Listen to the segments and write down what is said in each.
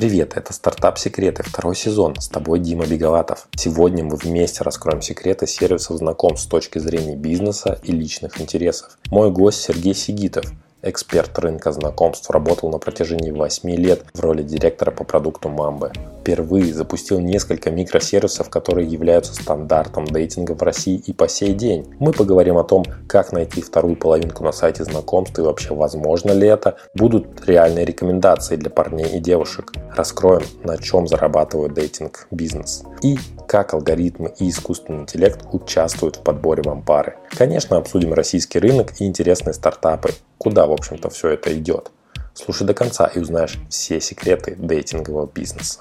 Привет, это «Стартап Секреты», второй сезон. С тобой Дима Беговатов. Сегодня мы вместе раскроем секреты сервисов знакомств с точки зрения бизнеса и личных интересов. Мой гость Сергей Сигитов, эксперт рынка знакомств, работал на протяжении 8 лет в роли директора по продукту Мамбы. Впервые запустил несколько микросервисов, которые являются стандартом дейтинга в России и по сей день. Мы поговорим о том, как найти вторую половинку на сайте знакомств и вообще возможно ли это, будут реальные рекомендации для парней и девушек. Раскроем, на чем зарабатывает дейтинг бизнес. И как алгоритмы и искусственный интеллект участвуют в подборе вам пары. Конечно, обсудим российский рынок и интересные стартапы, куда, в общем-то, все это идет. Слушай до конца и узнаешь все секреты дейтингового бизнеса.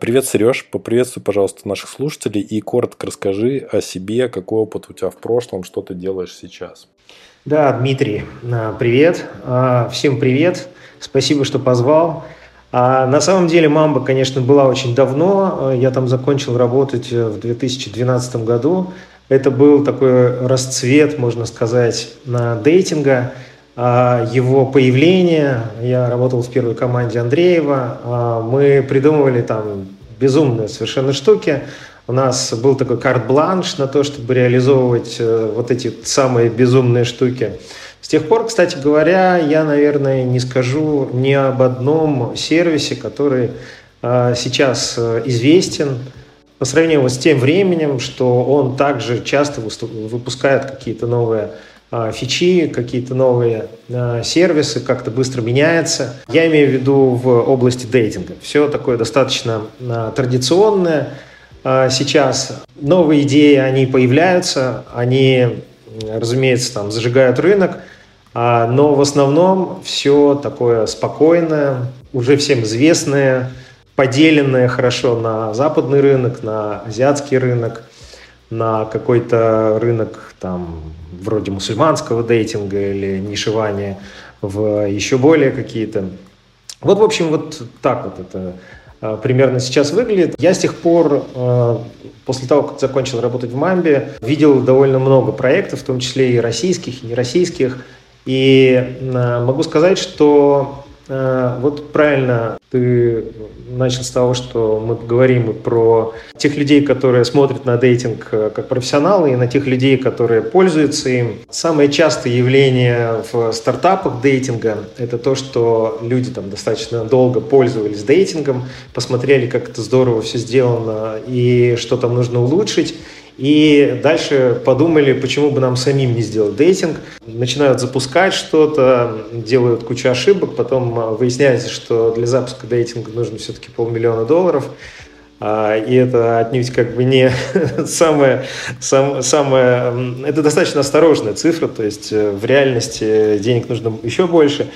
Привет, Сереж. Поприветствуй, пожалуйста, наших слушателей и коротко расскажи о себе, какой опыт у тебя в прошлом, что ты делаешь сейчас. Да, Дмитрий, а, привет. А, всем привет. Спасибо, что позвал. А на самом деле Мамба, конечно, была очень давно. Я там закончил работать в 2012 году. Это был такой расцвет, можно сказать, на дейтинга, а, его появление. Я работал в первой команде Андреева. А, мы придумывали там безумные совершенно штуки. У нас был такой карт-бланш на то, чтобы реализовывать э, вот эти самые безумные штуки. С тех пор, кстати говоря, я, наверное, не скажу ни об одном сервисе, который а, сейчас э, известен, по сравнению вот с тем временем, что он также часто выпускает какие-то новые а, фичи, какие-то новые а, сервисы, как-то быстро меняется. Я имею в виду в области дейтинга. Все такое достаточно а, традиционное сейчас. Новые идеи, они появляются, они, разумеется, там зажигают рынок, но в основном все такое спокойное, уже всем известное, поделенные хорошо на западный рынок, на азиатский рынок, на какой-то рынок там вроде мусульманского дейтинга или нишевания в еще более какие-то. Вот, в общем, вот так вот это а, примерно сейчас выглядит. Я с тех пор, а, после того, как закончил работать в Мамбе, видел довольно много проектов, в том числе и российских, и нероссийских. И а, могу сказать, что вот правильно ты начал с того, что мы говорим про тех людей, которые смотрят на дейтинг э, как профессионалы, и на тех людей, которые пользуются им. Самое частое явление в стартапах дейтинга – это то, что люди там достаточно долго пользовались дейтингом, посмотрели, как это здорово все сделано и что там нужно улучшить, и дальше подумали, почему бы нам самим не сделать дейтинг. Начинают запускать что-то, делают кучу ошибок, потом а, выясняется, что для запуска дейтинга нужно все-таки полмиллиона долларов. А, и это отнюдь как бы не самое, сам, самое... Это достаточно осторожная цифра, то есть э, в реальности денег нужно еще больше.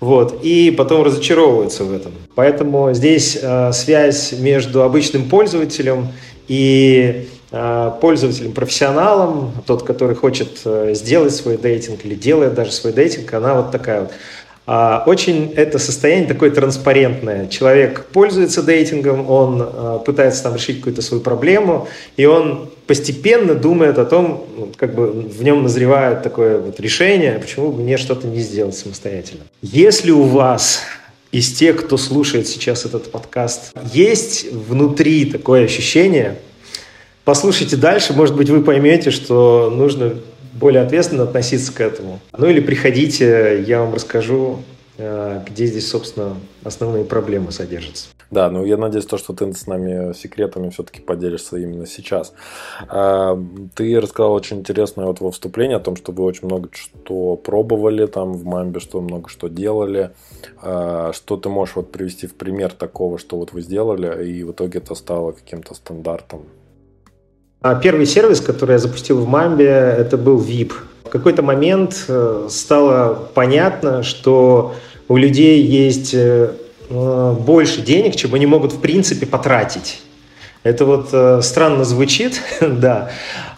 Вот, и потом разочаровываются в этом. Поэтому здесь э, связь между обычным пользователем и Э, пользователем, профессионалом, тот, который хочет э, сделать свой дейтинг или делает даже свой дейтинг, она вот такая вот. А, очень это состояние такое транспарентное. Человек пользуется дейтингом, он э, пытается там решить какую-то свою проблему, и он постепенно думает о том, ну, как бы в нем назревает такое вот решение, почему бы мне что-то не сделать самостоятельно. Если у вас из тех, кто слушает сейчас этот подкаст, есть внутри такое ощущение – Послушайте дальше, может быть, вы поймете, что нужно более ответственно относиться к этому. Ну или приходите, я вам расскажу, э, где здесь, собственно, основные проблемы содержатся. Да, ну я надеюсь, то, что ты с нами секретами все-таки поделишься именно сейчас. А, ты рассказал очень интересное вот во вступлении о том, что вы очень много что пробовали там в Мамбе, что много что делали. А, что ты можешь вот привести в пример такого, что вот вы сделали, и в итоге это стало каким-то стандартом первый сервис, который я запустил в Мамбе, это был VIP. В какой-то момент э, стало понятно, что у людей есть э, больше денег, чем они могут в принципе потратить. Это вот э, странно звучит, да.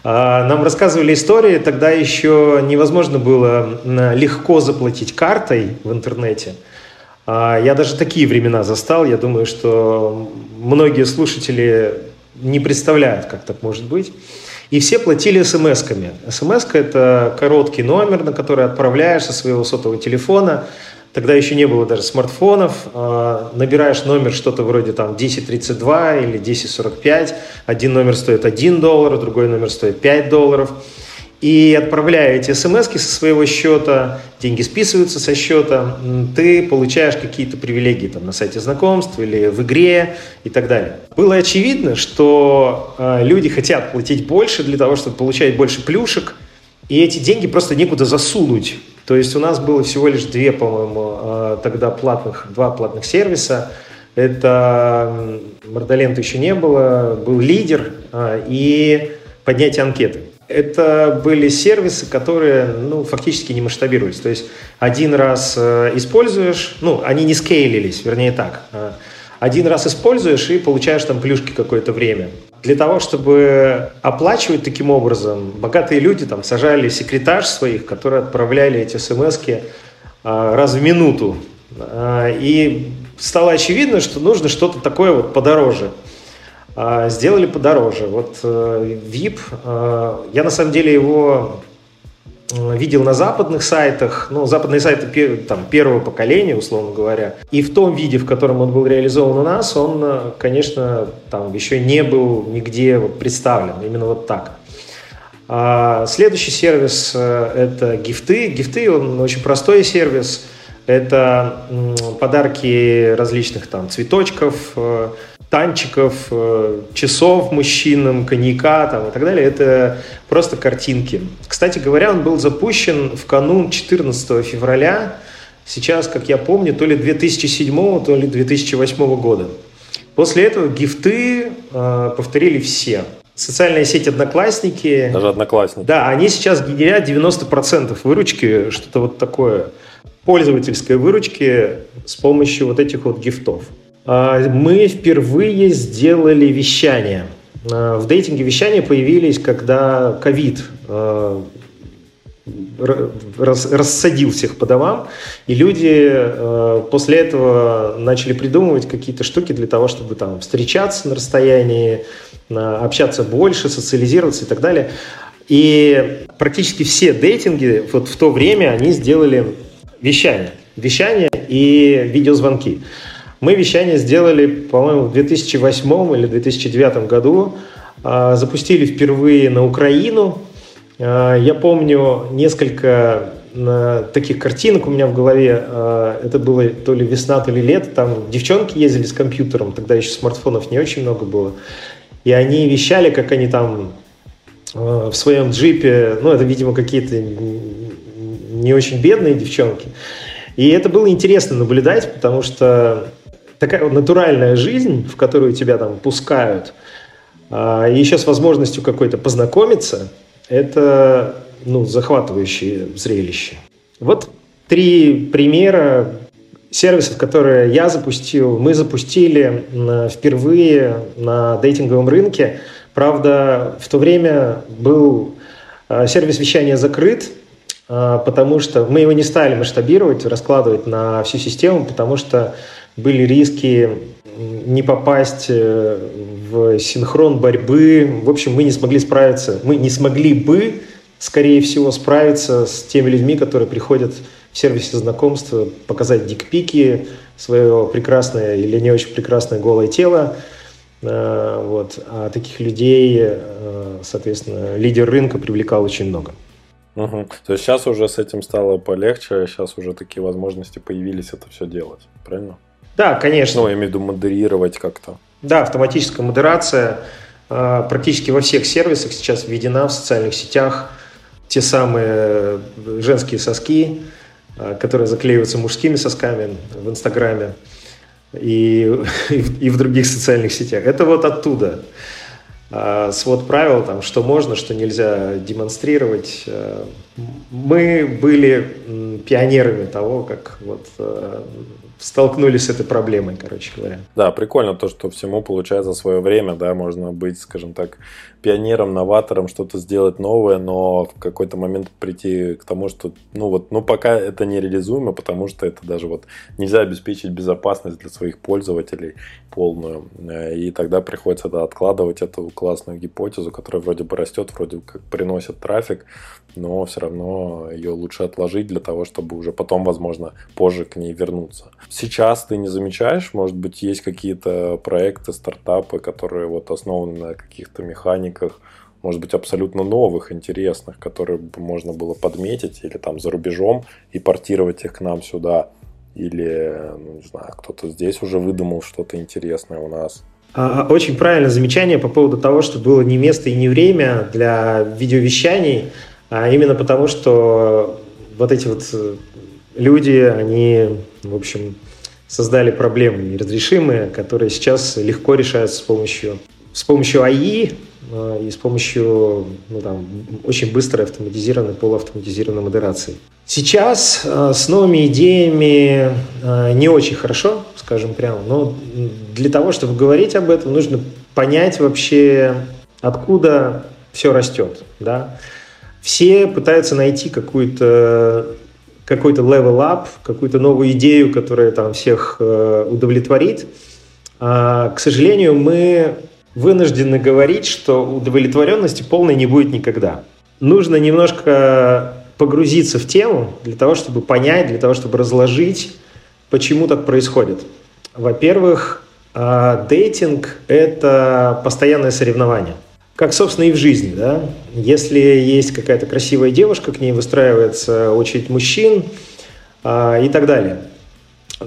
А, нам рассказывали истории, тогда еще невозможно было легко заплатить картой в интернете. А, я даже такие времена застал. Я думаю, что многие слушатели не представляют, как так может быть. И все платили смс-ками. смс – это короткий номер, на который отправляешь со своего сотового телефона Тогда еще не было даже смартфонов. А, набираешь номер что-то вроде там 1032 или 1045. Один номер стоит 1 доллар, другой номер стоит 5 долларов. И отправляя эти смс со своего счета, деньги списываются со счета, ты получаешь какие-то привилегии там, на сайте знакомств или в игре и так далее. Было очевидно, что э, люди хотят платить больше для того, чтобы получать больше плюшек, и эти деньги просто некуда засунуть то есть у нас было всего лишь две, по-моему, а, тогда платных, два платных сервиса. Это Мордолента еще не было, был лидер а, и поднятие анкеты. Это были сервисы, которые ну, фактически не масштабировались. То есть один раз а, используешь, ну, они не скейлились, вернее так. Один раз используешь и получаешь там плюшки какое-то время. Для того, чтобы оплачивать таким образом, богатые люди там сажали секретарь своих, которые отправляли эти смс а, раз в минуту. И стало очевидно, что нужно что-то такое вот подороже. А, сделали подороже. Вот VIP, э, я на самом деле его Э, видел на западных сайтах, ну, западные сайты там, первого поколения, условно говоря. И в том виде, в котором он был реализован у нас, он, э, конечно, там еще не был нигде представлен, именно вот так. А следующий сервис э, – это гифты. Гифты, он очень простой сервис. Это подарки различных там цветочков, танчиков, э, часов мужчинам, коньяка там, и так далее. Это просто картинки. Кстати говоря, он был запущен в канун 14 февраля, сейчас, как я помню, то ли 2007, то ли 2008 года. После этого гифты э, повторили все. Социальная сеть Одноклассники. Даже Одноклассники. Да, они сейчас генерят 90% выручки, что-то вот такое пользовательской выручки с помощью вот этих вот гифтов. А, мы впервые сделали вещание. А, в дейтинге вещания появились, когда ковид а, рассадил всех по домам, и люди после этого начали придумывать какие-то штуки для того, чтобы там встречаться на расстоянии, общаться больше, социализироваться и так далее. И практически все дейтинги вот в то время они сделали вещание. Вещание и видеозвонки. Мы вещание сделали, по-моему, в 2008 или 2009 году. А, запустили впервые на Украину. А, я помню несколько а, таких картинок у меня в голове. Это было то ли весна, то ли лето. Там девчонки ездили с компьютером, тогда еще смартфонов не очень много было. И они вещали, как они там в своем джипе, ну, это, видимо, какие-то не очень бедные девчонки. И это было интересно наблюдать, потому что такая вот натуральная жизнь, в которую тебя там пускают, а, и еще с возможностью какой-то познакомиться, это ну, захватывающее зрелище. Вот три примера сервисов, которые я запустил, мы запустили впервые на дейтинговом рынке. Правда, в то время был а, сервис вещания закрыт, а, потому что мы его не стали масштабировать, раскладывать на всю систему, потому что были риски не попасть э, в синхрон борьбы. В общем, мы не смогли справиться, мы не смогли бы, скорее всего, справиться с теми людьми, которые приходят в сервисе знакомства, показать дикпики, свое прекрасное или не очень прекрасное голое тело. Э, вот. А таких людей, э, соответственно, лидер рынка привлекал очень много. Угу. То есть сейчас уже с этим стало полегче, сейчас уже такие возможности появились это все делать, правильно? Да, конечно. Ну, я имею в виду модерировать как-то. Да, автоматическая модерация э, практически во всех сервисах сейчас введена в социальных сетях. Те самые женские соски, э, которые заклеиваются мужскими сосками в Инстаграме и, и, в, других социальных сетях. Это вот оттуда. Э, свод правил, там, что можно, что нельзя демонстрировать. Мы были пионерами того, как вот столкнулись с этой проблемой, короче говоря. Да, прикольно то, что всему получается свое время, да, можно быть, скажем так, пионером, новатором, что-то сделать новое, но в какой-то момент прийти к тому, что, ну вот, ну пока это нереализуемо, потому что это даже вот нельзя обеспечить безопасность для своих пользователей полную, э, и тогда приходится да, откладывать эту классную гипотезу, которая вроде бы растет, вроде как приносит трафик, но все равно но ее лучше отложить для того, чтобы уже потом, возможно, позже к ней вернуться. Сейчас ты не замечаешь, может быть, есть какие-то проекты, стартапы, которые вот основаны на каких-то механиках, может быть, абсолютно новых, интересных, которые можно было подметить или там за рубежом и портировать их к нам сюда. Или, ну, не знаю, кто-то здесь уже выдумал что-то интересное у нас. А, а, очень правильное замечание по поводу того, что было не место и не время для видеовещаний, а именно потому, что вот эти вот э, люди, они, в общем, создали проблемы неразрешимые, которые сейчас легко решаются с помощью, с помощью АИ э, и с помощью ну, там, очень быстрой автоматизированной, полуавтоматизированной модерации. Сейчас э, с новыми идеями э, не очень хорошо, скажем прямо, но для того, чтобы говорить об этом, нужно понять вообще, откуда все растет. Да? Все пытаются найти какую-то какой-то level up, какую-то новую идею, которая там всех э, удовлетворит. А, к сожалению, мы вынуждены говорить, что удовлетворенности полной не будет никогда. Нужно немножко погрузиться в тему для того, чтобы понять, для того, чтобы разложить, почему так происходит. Во-первых, а, дейтинг – это постоянное соревнование. Как, собственно, и в жизни. Да? Если есть какая-то красивая девушка, к ней выстраивается очередь мужчин а, и так далее.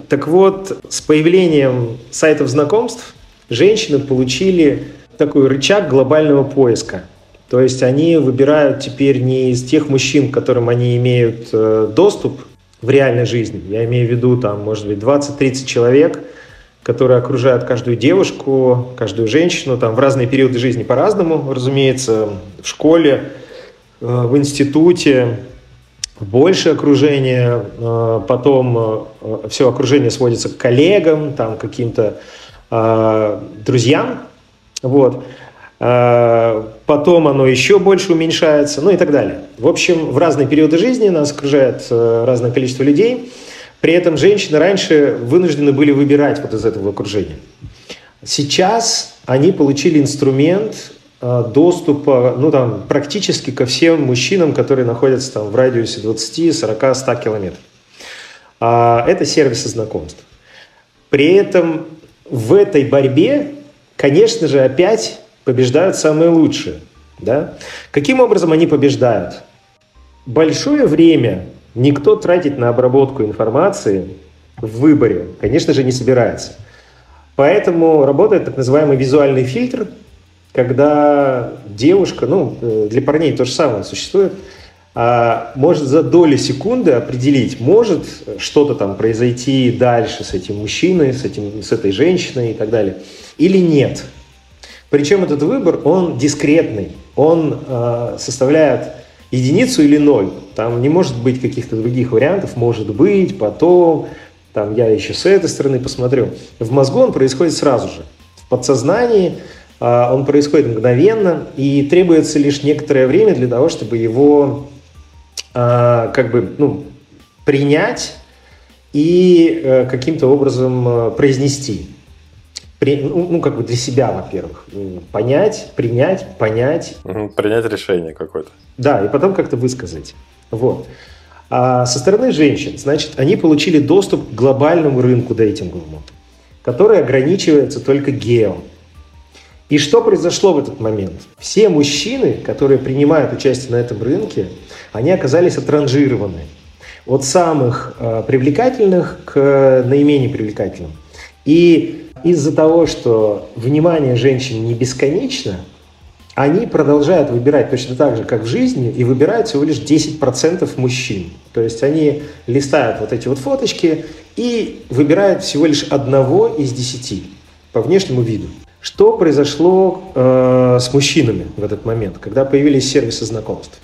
Так вот, с появлением сайтов знакомств женщины получили такой рычаг глобального поиска – то есть они выбирают теперь не из тех мужчин, к которым они имеют э, доступ в реальной жизни. Я имею в виду, там, может быть, 20-30 человек, которые окружают каждую девушку, каждую женщину, там, в разные периоды жизни по-разному, разумеется, в школе, э, в институте, больше окружения, э, потом все окружение сводится к коллегам, там, каким-то друзьям, вот. Потом оно еще больше уменьшается, ну и так далее. В общем, в разные периоды жизни нас окружает э, разное количество людей. При этом женщины раньше вынуждены были выбирать вот из этого окружения. Сейчас они получили инструмент э, доступа ну, там, практически ко всем мужчинам, которые находятся там, в радиусе 20, 40, 100 километров. А, это сервисы знакомств. При этом в этой борьбе, конечно же, опять побеждают самые лучшие. Да? Каким образом они побеждают? Большое время никто тратить на обработку информации в выборе, конечно же, не собирается. Поэтому работает так называемый визуальный фильтр, когда девушка, ну, э, для парней то же самое существует, а, может за доли секунды определить, может что-то там произойти дальше с этим мужчиной, с, этим, с этой женщиной и так далее, или нет. Причем этот выбор, он дискретный, он э, составляет единицу или ноль. Там не может быть каких-то других вариантов, может быть, потом, там я еще с этой стороны посмотрю. В мозгу он происходит сразу же. В подсознании э, он происходит мгновенно, и требуется лишь некоторое время для того, чтобы его э, как бы, ну, принять и э, каким-то образом э, произнести ну, ну, как бы для себя, во-первых, понять, принять, понять. принять решение какое-то. Да, и потом как-то высказать. Вот. А со стороны женщин, значит, они получили доступ к глобальному рынку дейтинговому, который ограничивается только гео. И что произошло в этот момент? Все мужчины, которые принимают участие на этом рынке, они оказались отранжированы от самых э, привлекательных к наименее привлекательным. И из-за того, что внимание женщин не бесконечно, они продолжают выбирать точно так же, как в жизни, и выбирают всего лишь 10% мужчин. То есть они листают вот эти вот фоточки и выбирают всего лишь одного из десяти по внешнему виду. Что произошло э, с мужчинами в этот момент, когда появились сервисы знакомств?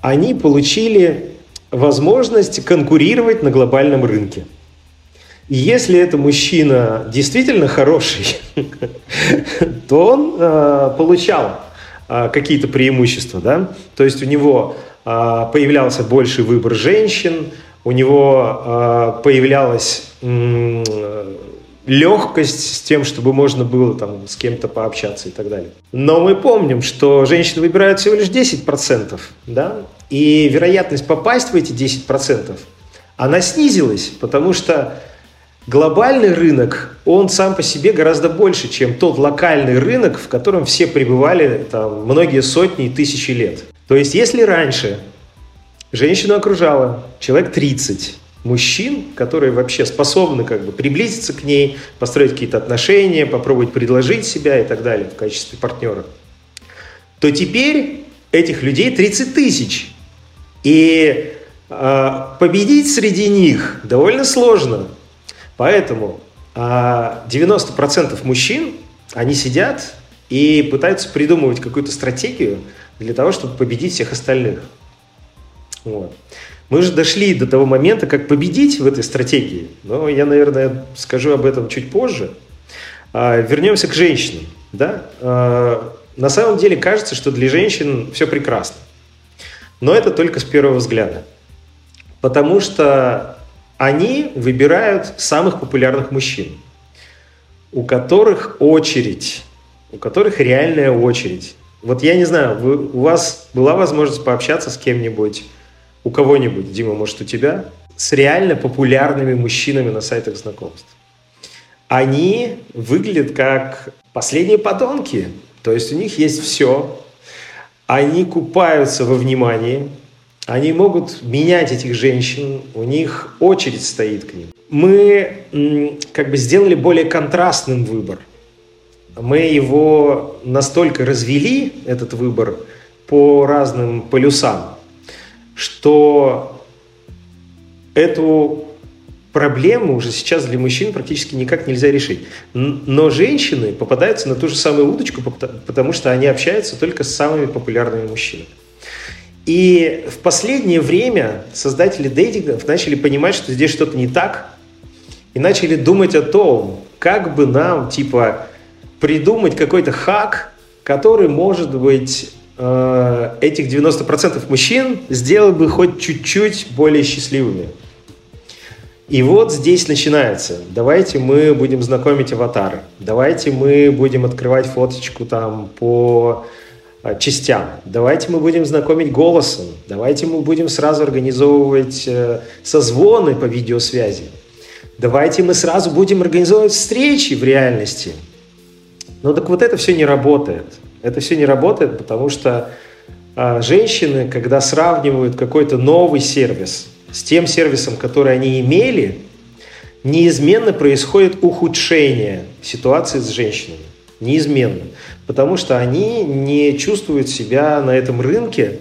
Они получили возможность конкурировать на глобальном рынке – и если это мужчина действительно хороший, то он э, получал э, какие-то преимущества, да? То есть у него э, появлялся больший выбор женщин, у него появлялась легкость с тем, чтобы можно было там с кем-то пообщаться и так далее. Но мы помним, что женщины выбирают всего лишь 10%, да, и вероятность попасть в эти 10%, она снизилась, потому что глобальный рынок, он сам по себе гораздо больше, чем тот локальный рынок, в котором все пребывали там, многие сотни и тысячи лет. То есть, если раньше женщину окружало человек 30, мужчин, которые вообще способны как бы приблизиться к ней, построить какие-то отношения, попробовать предложить себя и так далее в качестве партнера, то теперь этих людей 30 тысяч. И э, победить среди них довольно сложно. Поэтому э, а, 90% мужчин, они сидят и пытаются придумывать какую-то стратегию для того, чтобы победить всех остальных. Вот. Мы уже дошли до того момента, как победить в этой стратегии, но я, наверное, скажу об этом чуть позже. А, вернемся к женщинам. Да? А, на самом деле кажется, что для женщин все прекрасно. Но это только с первого взгляда. Потому что они выбирают самых популярных мужчин, у которых очередь, у которых реальная очередь. Вот я не знаю, вы, у вас была возможность пообщаться с кем-нибудь у кого-нибудь, Дима, может, у тебя, с реально популярными мужчинами на сайтах знакомств. Они выглядят как последние подонки. То есть у них есть все. Они купаются во внимании. Они могут менять этих женщин. У них очередь стоит к ним. Мы как бы сделали более контрастным выбор. Мы его настолько развели, этот выбор, по разным полюсам, что эту проблему уже сейчас для мужчин практически никак нельзя решить. Но женщины попадаются на ту же самую удочку, потому что они общаются только с самыми популярными мужчинами. И в последнее время создатели дейтингов начали понимать, что здесь что-то не так, и начали думать о том, как бы нам, типа, придумать какой-то хак, который, может быть, Э, этих 90% мужчин сделал бы хоть чуть-чуть более счастливыми. И вот здесь начинается. Давайте мы будем знакомить аватары. Давайте мы будем открывать фоточку там по частям. Давайте мы будем знакомить голосом. Давайте мы будем сразу организовывать э, созвоны по видеосвязи. Давайте мы сразу будем организовывать встречи в реальности. Но так вот это все не работает. Это все не работает, потому что а, женщины, когда сравнивают какой-то новый сервис с тем сервисом, который они имели, неизменно происходит ухудшение ситуации с женщинами. Неизменно. Потому что они не чувствуют себя на этом рынке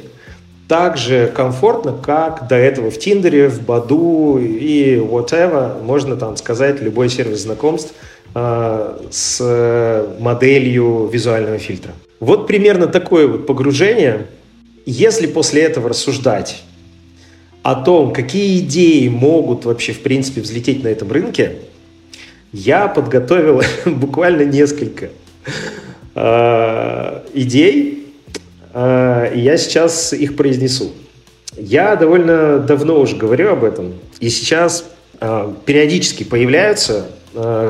так же комфортно, как до этого в Тиндере, в Баду и whatever, можно там сказать, любой сервис знакомств э, с моделью визуального фильтра. Вот примерно такое вот погружение. Если после этого рассуждать о том, какие идеи могут вообще в принципе взлететь на этом рынке, я подготовил буквально несколько э, идей, э, и я сейчас их произнесу. Я довольно давно уже говорю об этом, и сейчас э, периодически появляются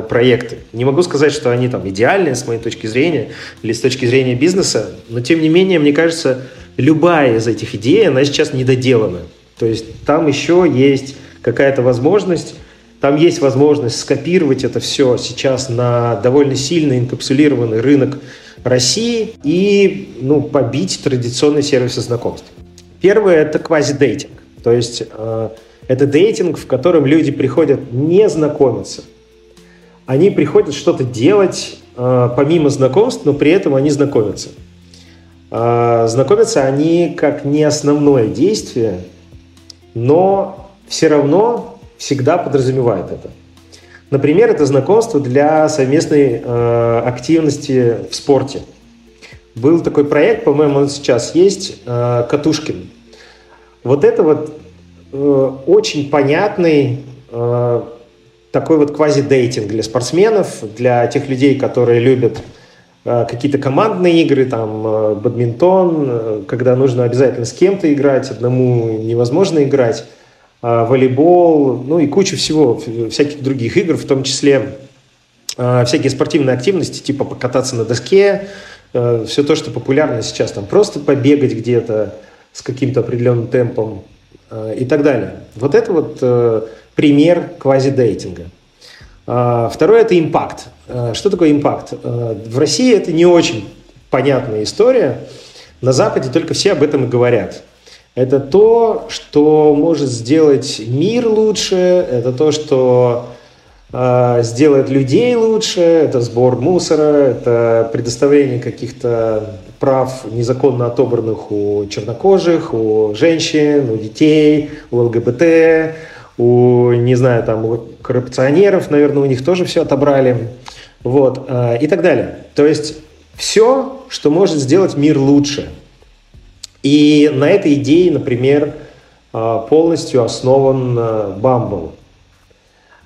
проекты. Не могу сказать, что они там идеальные с моей точки зрения или с точки зрения бизнеса, но тем не менее, мне кажется, любая из этих идей, она сейчас недоделана. То есть там еще есть какая-то возможность, там есть возможность скопировать это все сейчас на довольно сильно инкапсулированный рынок России и ну, побить традиционные сервисы знакомств. Первое – это квазидейтинг. То есть э, это дейтинг, в котором люди приходят не знакомиться – они приходят что-то делать э, помимо знакомств, но при этом они знакомятся. Э, знакомятся они как не основное действие, но все равно всегда подразумевает это. Например, это знакомство для совместной э, активности в спорте. Был такой проект, по-моему, он сейчас есть, э, Катушкин. Вот это вот э, очень понятный э, такой вот квази-дейтинг для спортсменов, для тех людей, которые любят э, какие-то командные игры, там, э, бадминтон, э, когда нужно обязательно с кем-то играть, одному невозможно играть, волейбол, ну и куча всего, всяких других игр, в том числе э, всякие спортивные активности, типа покататься на доске, э, все то, что популярно сейчас, там просто побегать где-то с каким-то определенным темпом э, и так далее. Вот это вот э, пример квазидейтинга. Э, второе – это импакт. Э, что такое импакт? Э, в России это не очень понятная история. На Западе только все об этом и говорят. Это то, что может сделать мир лучше, это то, что э, сделает людей лучше, это сбор мусора, это предоставление каких-то прав незаконно отобранных у чернокожих, у женщин, у детей, у ЛГБТ, у, не знаю, там, у коррупционеров, наверное, у них тоже все отобрали, вот, э, и так далее. То есть все, что может сделать мир лучше – и на этой идее, например, а, полностью основан а, Bumble.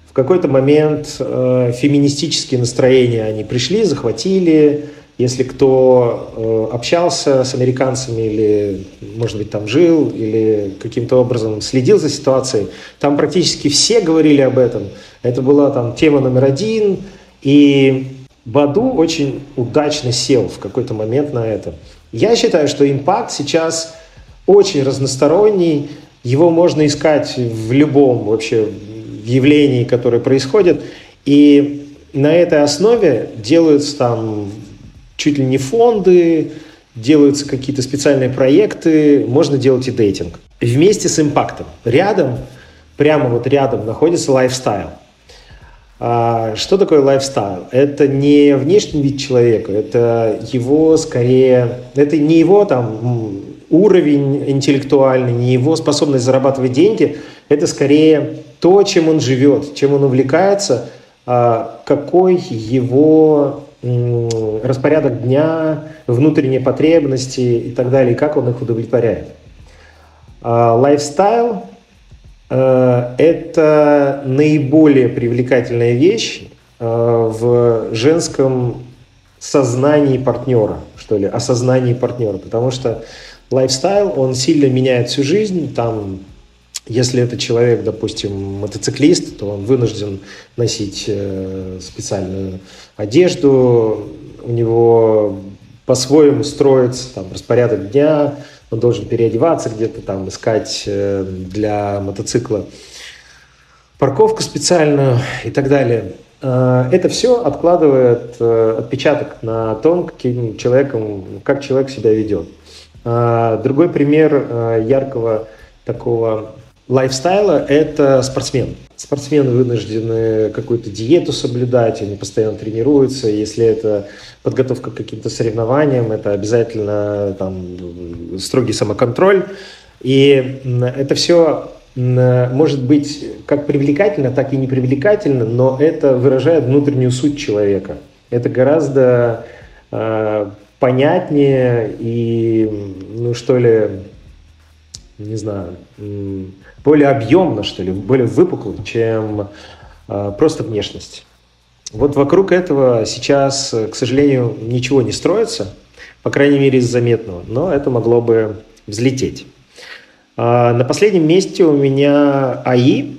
В какой-то момент а, феминистические настроения они пришли, захватили. Если кто общался с американцами или, может быть, там жил, или каким-то образом следил за ситуацией, там практически все говорили об этом. Это была там тема номер один, и Баду очень удачно сел в какой-то момент на это. Я считаю, что impact сейчас очень разносторонний, его можно искать в любом вообще явлении, которое происходит, и на этой основе делаются там чуть ли не фонды, делаются какие-то специальные проекты, можно делать и дейтинг. Вместе с импактом. Рядом, прямо вот рядом находится лайфстайл. А, что такое лайфстайл? Это не внешний вид человека, это его скорее, это не его там уровень интеллектуальный, не его способность зарабатывать деньги, это скорее то, чем он живет, чем он увлекается, а, какой его распорядок дня, внутренние потребности и так далее, и как он их удовлетворяет. А, лайфстайл это наиболее привлекательная вещь э, в женском сознании партнера, что ли, осознании партнера, потому что лайфстайл, он сильно меняет всю жизнь, там если это человек, допустим, мотоциклист, то он вынужден носить э, специальную одежду, у него по-своему строится там, распорядок дня, он должен переодеваться где-то там, искать э, для мотоцикла парковку специальную и так далее. Э, это все откладывает э, отпечаток на том, каким человеком, как человек себя ведет. Другой пример яркого такого лайфстайла – это спортсмен. Спортсмены вынуждены какую-то диету соблюдать, они постоянно тренируются. Если это подготовка к каким-то соревнованиям, это обязательно там, строгий самоконтроль. И это все может быть как привлекательно, так и непривлекательно, но это выражает внутреннюю суть человека. Это гораздо э, понятнее и, ну что ли, не знаю, более объемно, что ли, более выпукло, чем э, просто внешность. Вот вокруг этого сейчас, к сожалению, ничего не строится, по крайней мере, из заметного, но это могло бы взлететь. А, на последнем месте у меня AI,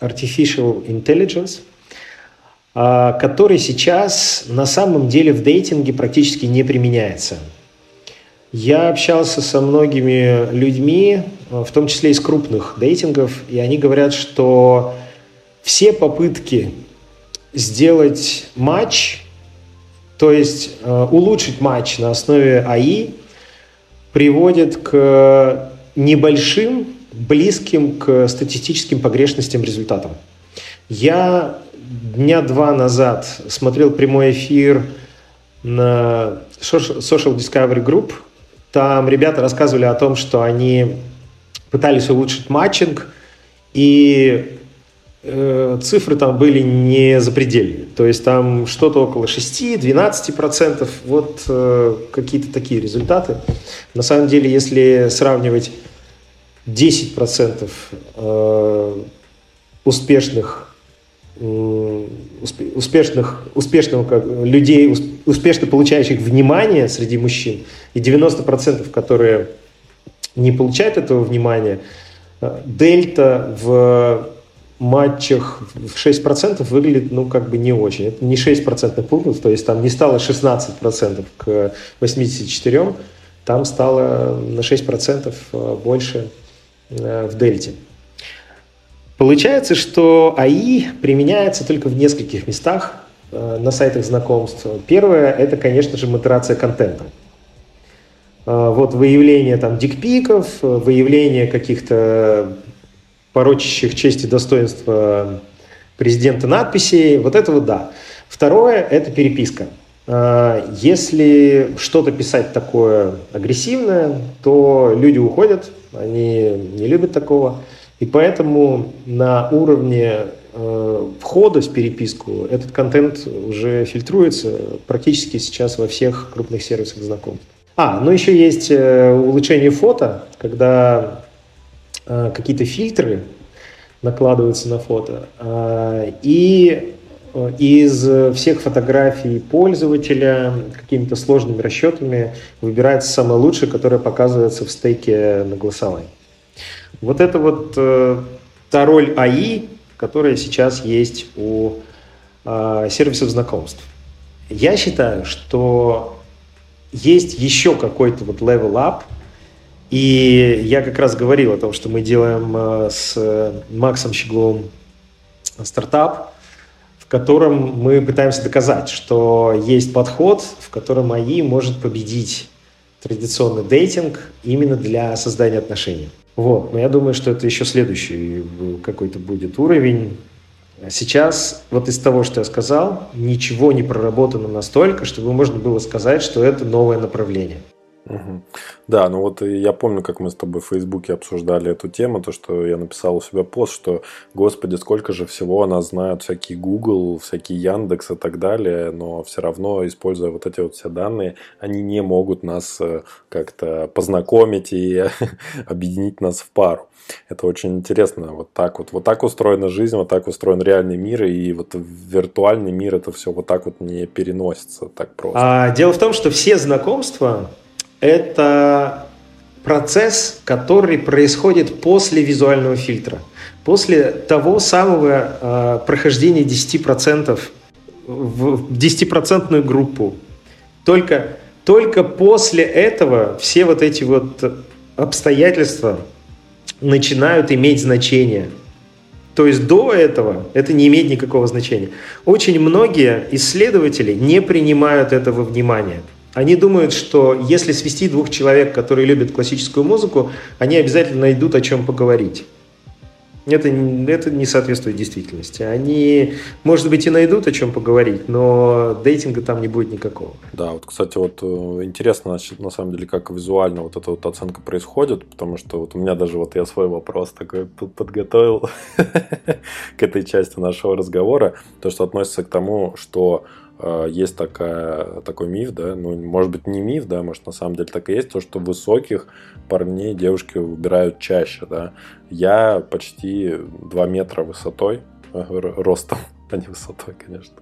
Artificial Intelligence, а, который сейчас на самом деле в дейтинге практически не применяется. Я общался со многими людьми, в том числе из крупных дейтингов, и они говорят, что все попытки сделать матч, то есть э, улучшить матч на основе АИ, приводит к небольшим, близким к статистическим погрешностям результатам. Я дня два назад смотрел прямой эфир на Social Discovery Group. Там ребята рассказывали о том, что они пытались улучшить матчинг, и Э, цифры там были не запредельные. То есть там что-то около 6-12%, вот э, какие-то такие результаты. На самом деле, если сравнивать 10% э, успешных успешных, успешных как, людей, успешно получающих внимание среди мужчин, и 90%, которые не получают этого внимания, дельта в матчах в 6% выглядит, ну, как бы не очень. Это не 6% пунктов, то есть там не стало 16% к 84, там стало на 6% э, больше э, в дельте. Получается, что АИ применяется только в нескольких местах э, на сайтах знакомств. Первое – это, конечно же, модерация контента. Вот выявление там дикпиков, выявление каких-то порочащих честь и достоинство президента надписей, вот это вот да. Второе – это переписка. Если что-то писать такое агрессивное, то люди уходят, они не любят такого. И поэтому на уровне э, входа в переписку этот контент уже фильтруется практически сейчас во всех крупных сервисах знакомств. А, ну еще есть э, улучшение фото, когда Э, какие-то фильтры накладываются на фото. И из всех фотографий пользователя какими-то сложными расчетами выбирается самое лучшее, которое показывается в стейке на голосовой. Вот это вот та роль АИ, которая сейчас есть у сервисов знакомств. Я считаю, что есть еще какой-то вот level up – и я как раз говорил о том, что мы делаем э, с Максом Щегловым стартап, в котором мы пытаемся доказать, что есть подход, в котором АИ может победить традиционный дейтинг именно для создания отношений. Вот. Но я думаю, что это еще следующий какой-то будет уровень. Сейчас вот из того, что я сказал, ничего не проработано настолько, чтобы можно было сказать, что это новое направление. Угу. Да, ну вот я помню, как мы с тобой в Фейсбуке обсуждали эту тему, то, что я написал у себя пост, что, господи, сколько же всего о нас знают всякие Google, всякие Яндекс и так далее, но все равно, используя вот эти вот все данные, они не могут нас э, как-то познакомить и объединить нас в пару. Это очень интересно. Вот так вот. Вот так устроена жизнь, вот так устроен реальный мир, и вот виртуальный мир это все вот так вот не переносится так просто. А, дело в том, что все знакомства это процесс, который происходит после визуального фильтра, после того самого э, прохождения 10% в 10% группу. Только, только после этого все вот эти вот обстоятельства начинают иметь значение. То есть до этого это не имеет никакого значения. Очень многие исследователи не принимают этого внимания – они думают, что если свести двух человек, которые любят классическую музыку, они обязательно найдут о чем поговорить. Это, это не соответствует действительности. Они, может быть, и найдут о чем поговорить, но дейтинга там не будет никакого. Да, вот, кстати, вот э, интересно, на самом деле, как визуально вот эта вот оценка происходит, потому что вот у меня даже вот я свой вопрос такой подготовил к этой части нашего разговора, то, что относится к тому, что есть такая, такой миф, да, ну, может быть, не миф, да, может, на самом деле так и есть, то, что высоких парней девушки выбирают чаще, да. Я почти 2 метра высотой, ростом, а не высотой, конечно.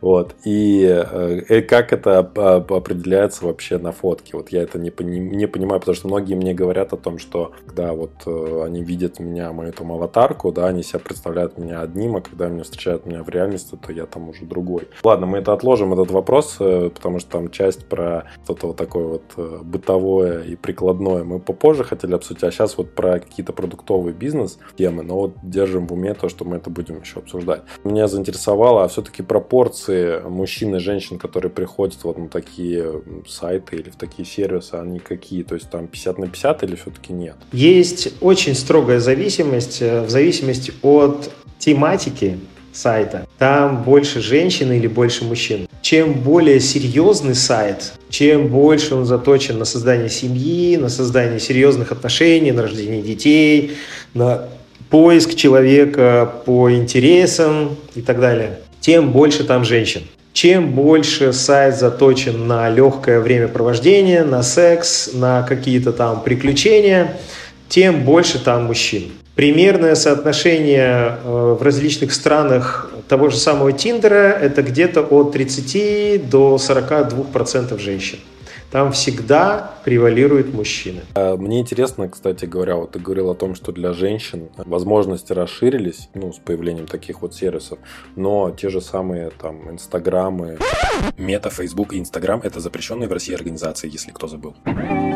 Вот. И э, как это определяется вообще на фотке? Вот я это не, не понимаю, потому что многие мне говорят о том, что когда вот э, они видят меня, мою там аватарку, да, они себя представляют меня одним, а когда они встречают меня в реальности, то я там уже другой. Ладно, мы это отложим, этот вопрос, э, потому что там часть про что-то вот такое вот бытовое и прикладное мы попозже хотели обсудить, а сейчас вот про какие-то продуктовые бизнес темы, но вот держим в уме то, что мы это будем еще обсуждать. Меня заинтересовало заинтересовало, а все-таки пропорции мужчин и женщин, которые приходят вот на такие сайты или в такие сервисы, они какие? То есть там 50 на 50 или все-таки нет? Есть очень строгая зависимость э, в зависимости от тематики сайта. Там больше женщин или больше мужчин. Чем более серьезный сайт, чем больше он заточен на создание семьи, на создание серьезных отношений, на рождение детей, на поиск человека по интересам и так далее, тем больше там женщин. Чем больше сайт заточен на легкое времяпровождение, на секс, на какие-то там приключения, тем больше там мужчин. Примерное соотношение э, в различных странах того же самого Тиндера – это где-то от 30 до 42% женщин. Там всегда превалирует мужчина. А, мне интересно, кстати говоря, вот ты говорил о том, что для женщин возможности расширились, ну, с появлением таких вот сервисов, но те же самые там инстаграмы, мета, фейсбук и инстаграм это запрещенные в России организации, если кто забыл.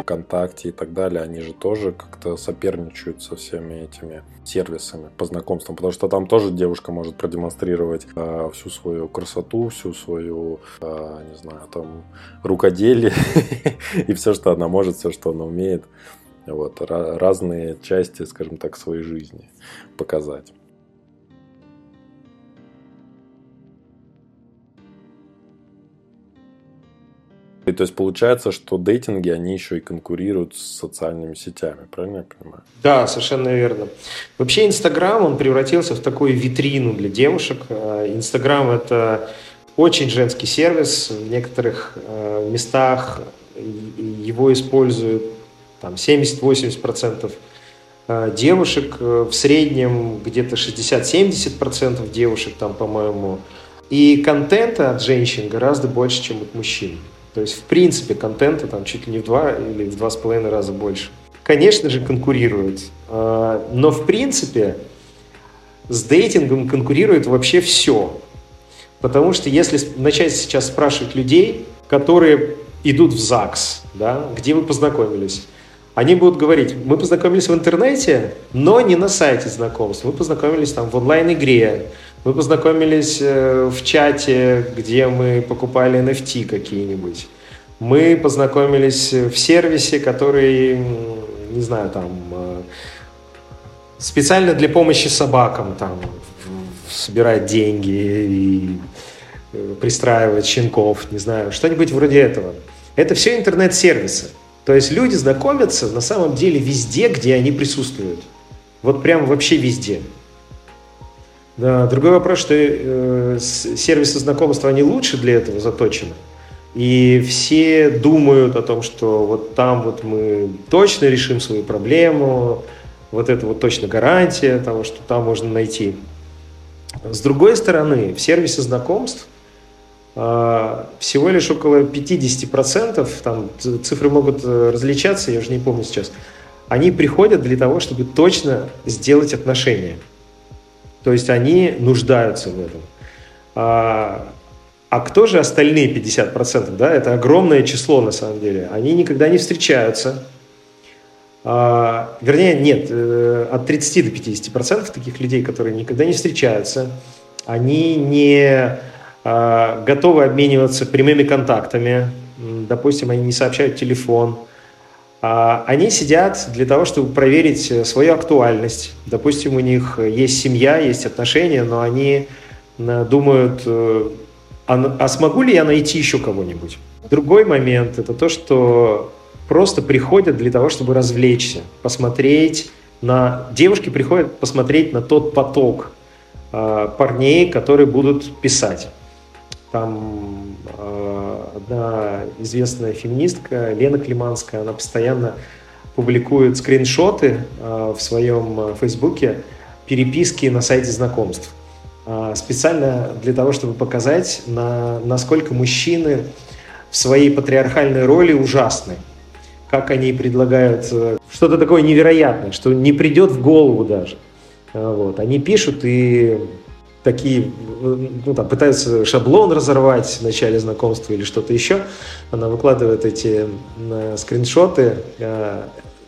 ВКонтакте и так далее, они же тоже как-то соперничают со всеми этими сервисами по знакомствам, потому что там тоже девушка может продемонстрировать э, всю свою красоту, всю свою, э, не знаю, там рукоделие и все, что она может, все, что она умеет. Вот, разные части, скажем так, своей жизни показать. И то есть получается, что дейтинги, они еще и конкурируют с социальными сетями, правильно я понимаю? Да, совершенно верно. Вообще Инстаграм, он превратился в такую витрину для девушек. А, Инстаграм – это очень женский сервис. В некоторых э, местах его используют там 70-80% э, девушек, э, в среднем где-то 60-70% девушек там, по-моему. И контента от женщин гораздо больше, чем от мужчин. То есть, в принципе, контента там чуть ли не в два или в два с половиной раза больше. Конечно же, конкурируют. Но, в принципе, с дейтингом конкурирует вообще все. Потому что если начать сейчас спрашивать людей, которые идут в ЗАГС, да, где вы познакомились, они будут говорить, мы познакомились в интернете, но не на сайте знакомств, мы познакомились там в онлайн-игре, мы познакомились э, в чате, где мы покупали NFT какие-нибудь, мы познакомились в сервисе, который, не знаю, там, э, специально для помощи собакам, там, собирать деньги и э, пристраивать щенков, не знаю, что-нибудь вроде этого. Это все интернет-сервисы. То есть люди знакомятся на самом деле везде, где они присутствуют. Вот прям вообще везде. Да, другой вопрос, что э, сервисы знакомства, они лучше для этого заточены. И все думают о том, что вот там вот мы точно решим свою проблему, вот это вот точно гарантия того, что там можно найти. С другой стороны, в сервисе знакомств а, всего лишь около 50%, там цифры могут э, различаться, я уже не помню сейчас, они приходят для того, чтобы точно сделать отношения. То есть они нуждаются в этом. А, а кто же остальные 50%? Да? Это огромное число на самом деле. Они никогда не встречаются, вернее, нет, э, от 30 до 50 процентов таких людей, которые никогда не встречаются, они не а, готовы обмениваться прямыми контактами, допустим, они не сообщают телефон, а, они сидят для того, чтобы проверить э, свою актуальность. Допустим, у них есть семья, есть отношения, но они э, думают, а, а смогу ли я найти еще кого-нибудь? Другой момент – это то, что просто приходят для того, чтобы развлечься, посмотреть на... Девушки приходят посмотреть на тот поток э, парней, которые будут писать. Там э, одна известная феминистка, Лена Климанская, она постоянно публикует скриншоты э, в своем фейсбуке переписки на сайте знакомств. Э, специально для того, чтобы показать, на, насколько мужчины в своей патриархальной роли ужасны как они предлагают что-то такое невероятное, что не придет в голову даже. А, вот. Они пишут и такие, ну, там, пытаются шаблон разорвать в начале знакомства или что-то еще. Она выкладывает эти э, скриншоты. Э,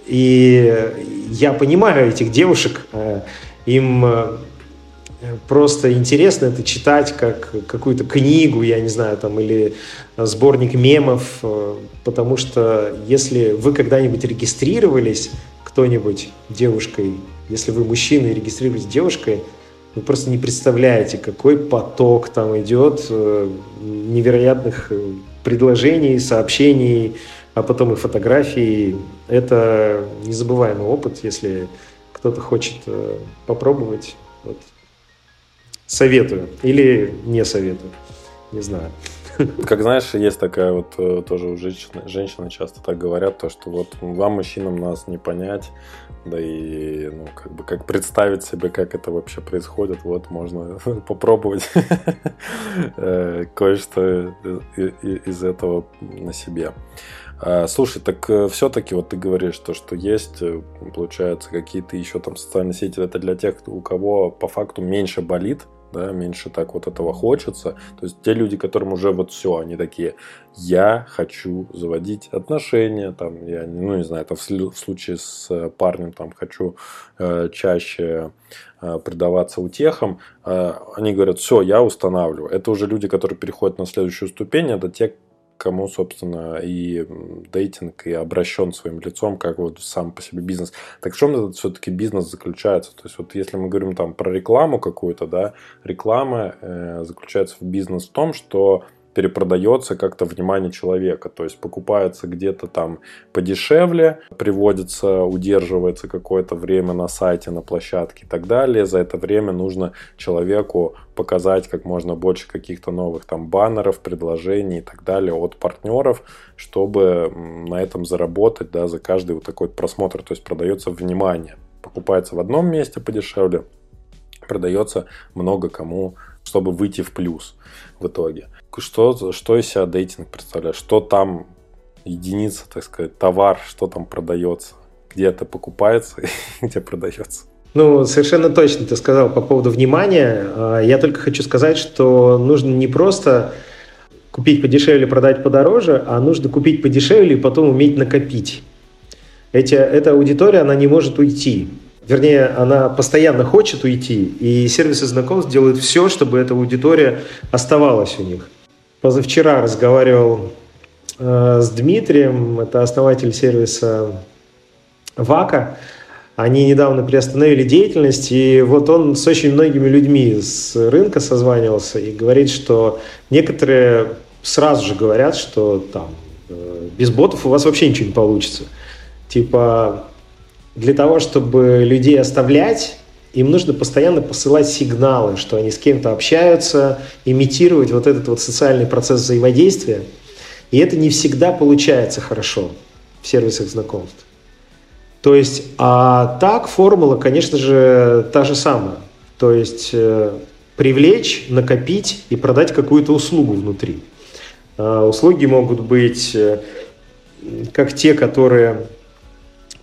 и я понимаю этих девушек, э, им просто интересно это читать как какую-то книгу, я не знаю, там, или сборник мемов, э, потому что если вы когда-нибудь регистрировались кто-нибудь девушкой, если вы мужчина и регистрируетесь девушкой, вы просто не представляете, какой поток там идет э, невероятных э, предложений, сообщений, а потом и фотографий. Это незабываемый опыт, если кто-то хочет попробовать. Вот. Советую или не советую, не знаю. Как знаешь, есть такая вот э, тоже у женщины, женщины часто так говорят, то, что вот вам, мужчинам, нас не понять, да и, ну, как бы, как представить себе, как это вообще происходит, вот, можно попробовать э, кое-что из этого на себе. А, слушай, так э, все-таки вот ты говоришь, то, что есть, э, получается, какие-то еще там социальные сети, это для тех, у кого по факту меньше болит, да, меньше так вот этого хочется. То есть те люди, которым уже вот все, они такие, я хочу заводить отношения, там, я, ну, не знаю, это в, случае с э, парнем, там, хочу э, чаще э, предаваться утехам, э, они говорят, все, я устанавливаю. Это уже люди, которые переходят на следующую ступень, это те, кому, собственно, и дейтинг и обращен своим лицом, как вот сам по себе бизнес. Так в чем этот все-таки бизнес заключается? То есть вот если мы говорим там про рекламу какую-то, да, реклама э, заключается в бизнес в том, что перепродается как-то внимание человека. То есть покупается где-то там подешевле, приводится, удерживается какое-то время на сайте, на площадке и так далее. За это время нужно человеку показать как можно больше каких-то новых там баннеров, предложений и так далее от партнеров, чтобы на этом заработать, да, за каждый вот такой просмотр. То есть продается внимание. Покупается в одном месте подешевле, продается много кому, чтобы выйти в плюс в итоге что, что из себя дейтинг представляет, что там единица, так сказать, товар, что там продается, где это покупается и где продается. Ну, совершенно точно ты сказал по поводу внимания. А, я только хочу сказать, что нужно не просто купить подешевле, продать подороже, а нужно купить подешевле и потом уметь накопить. Эти, эта аудитория, она не может уйти. Вернее, она постоянно хочет уйти, и сервисы знакомств делают все, чтобы эта аудитория оставалась у них позавчера разговаривал э, с Дмитрием, это основатель сервиса Вака. Они недавно приостановили деятельность, и вот он с очень многими людьми с рынка созванивался и говорит, что некоторые сразу же говорят, что там э, без ботов у вас вообще ничего не получится. Типа для того, чтобы людей оставлять, им нужно постоянно посылать сигналы, что они с кем-то общаются, имитировать вот этот вот социальный процесс взаимодействия. И это не всегда получается хорошо в сервисах знакомств. То есть, а так формула, конечно же, та же самая. То есть э, привлечь, накопить и продать какую-то услугу внутри. Э, услуги могут быть э, как те, которые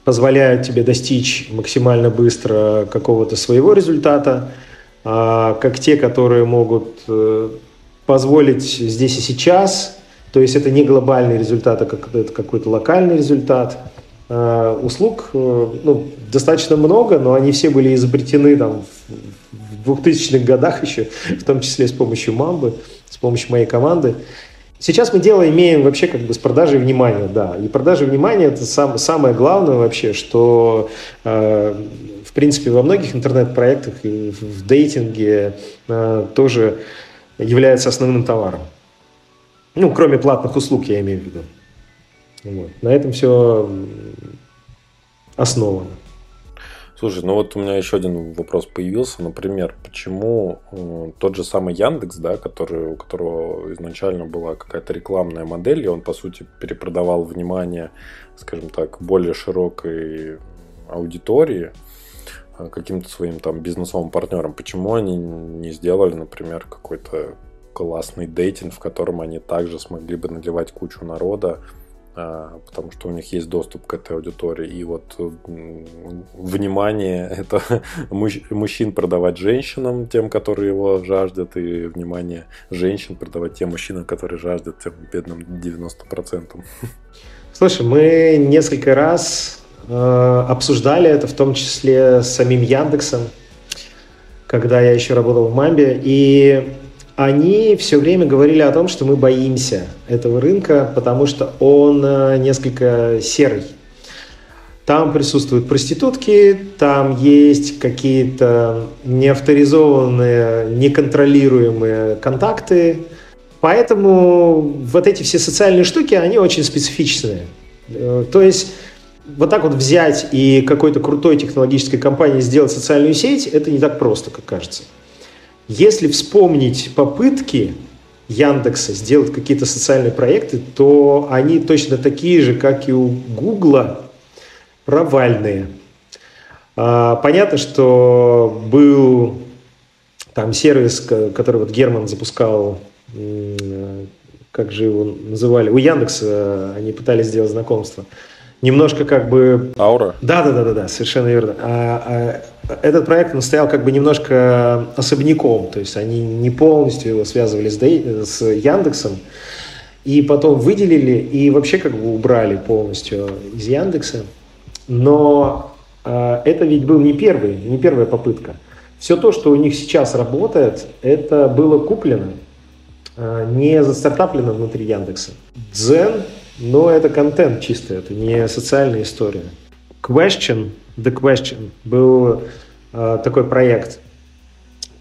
позволяют тебе достичь максимально быстро какого-то своего результата, а, как те, которые могут э, позволить здесь и сейчас, то есть это не глобальный результат, а это какой-то локальный результат. А, услуг э, ну, достаточно много, но они все были изобретены там, в 2000-х годах еще, в том числе с помощью Мамбы, с помощью моей команды. Сейчас мы дело имеем вообще как бы с продажей внимания, да. И продажа внимания это сам, самое главное вообще, что э, в принципе во многих интернет-проектах и в, дейтинге э, тоже является основным товаром. Ну, кроме платных услуг, я имею в виду. Вот. На этом все основано. Слушай, ну вот у меня еще один вопрос появился. Например, почему э, тот же самый Яндекс, да, который, у которого изначально была какая-то рекламная модель, и он, по сути, перепродавал внимание, скажем так, более широкой аудитории, э, каким-то своим там бизнесовым партнерам. Почему они не сделали, например, какой-то классный дейтинг, в котором они также смогли бы наливать кучу народа, потому что у них есть доступ к этой аудитории. И вот внимание это мужчин продавать женщинам, тем, которые его жаждут, и внимание женщин продавать тем мужчинам, которые жаждут, тем бедным 90%. Слушай, мы несколько раз э, обсуждали это, в том числе с самим Яндексом, когда я еще работал в Мамбе, и они все время говорили о том, что мы боимся этого рынка, потому что он э, несколько серый. Там присутствуют проститутки, там есть какие-то неавторизованные, неконтролируемые контакты. Поэтому вот эти все социальные штуки, они очень специфичные. Э, то есть вот так вот взять и какой-то крутой технологической компании сделать социальную сеть, это не так просто, как кажется. Если вспомнить попытки Яндекса сделать какие-то социальные проекты, то они точно такие же, как и у Гугла, провальные. А, понятно, что был там сервис, который вот Герман запускал как же его называли, у Яндекса они пытались сделать знакомство. Немножко как бы... Аура? Да, да, да, да, да, совершенно верно. А, а, этот проект он стоял как бы немножко особняком, то есть они не полностью его связывали с, Яндексом, и потом выделили и вообще как бы убрали полностью из Яндекса. Но э, это ведь был не первый, не первая попытка. Все то, что у них сейчас работает, это было куплено, э, не застартаплено внутри Яндекса. Дзен, но это контент чисто, это не социальная история. Question, The Question был э, такой проект,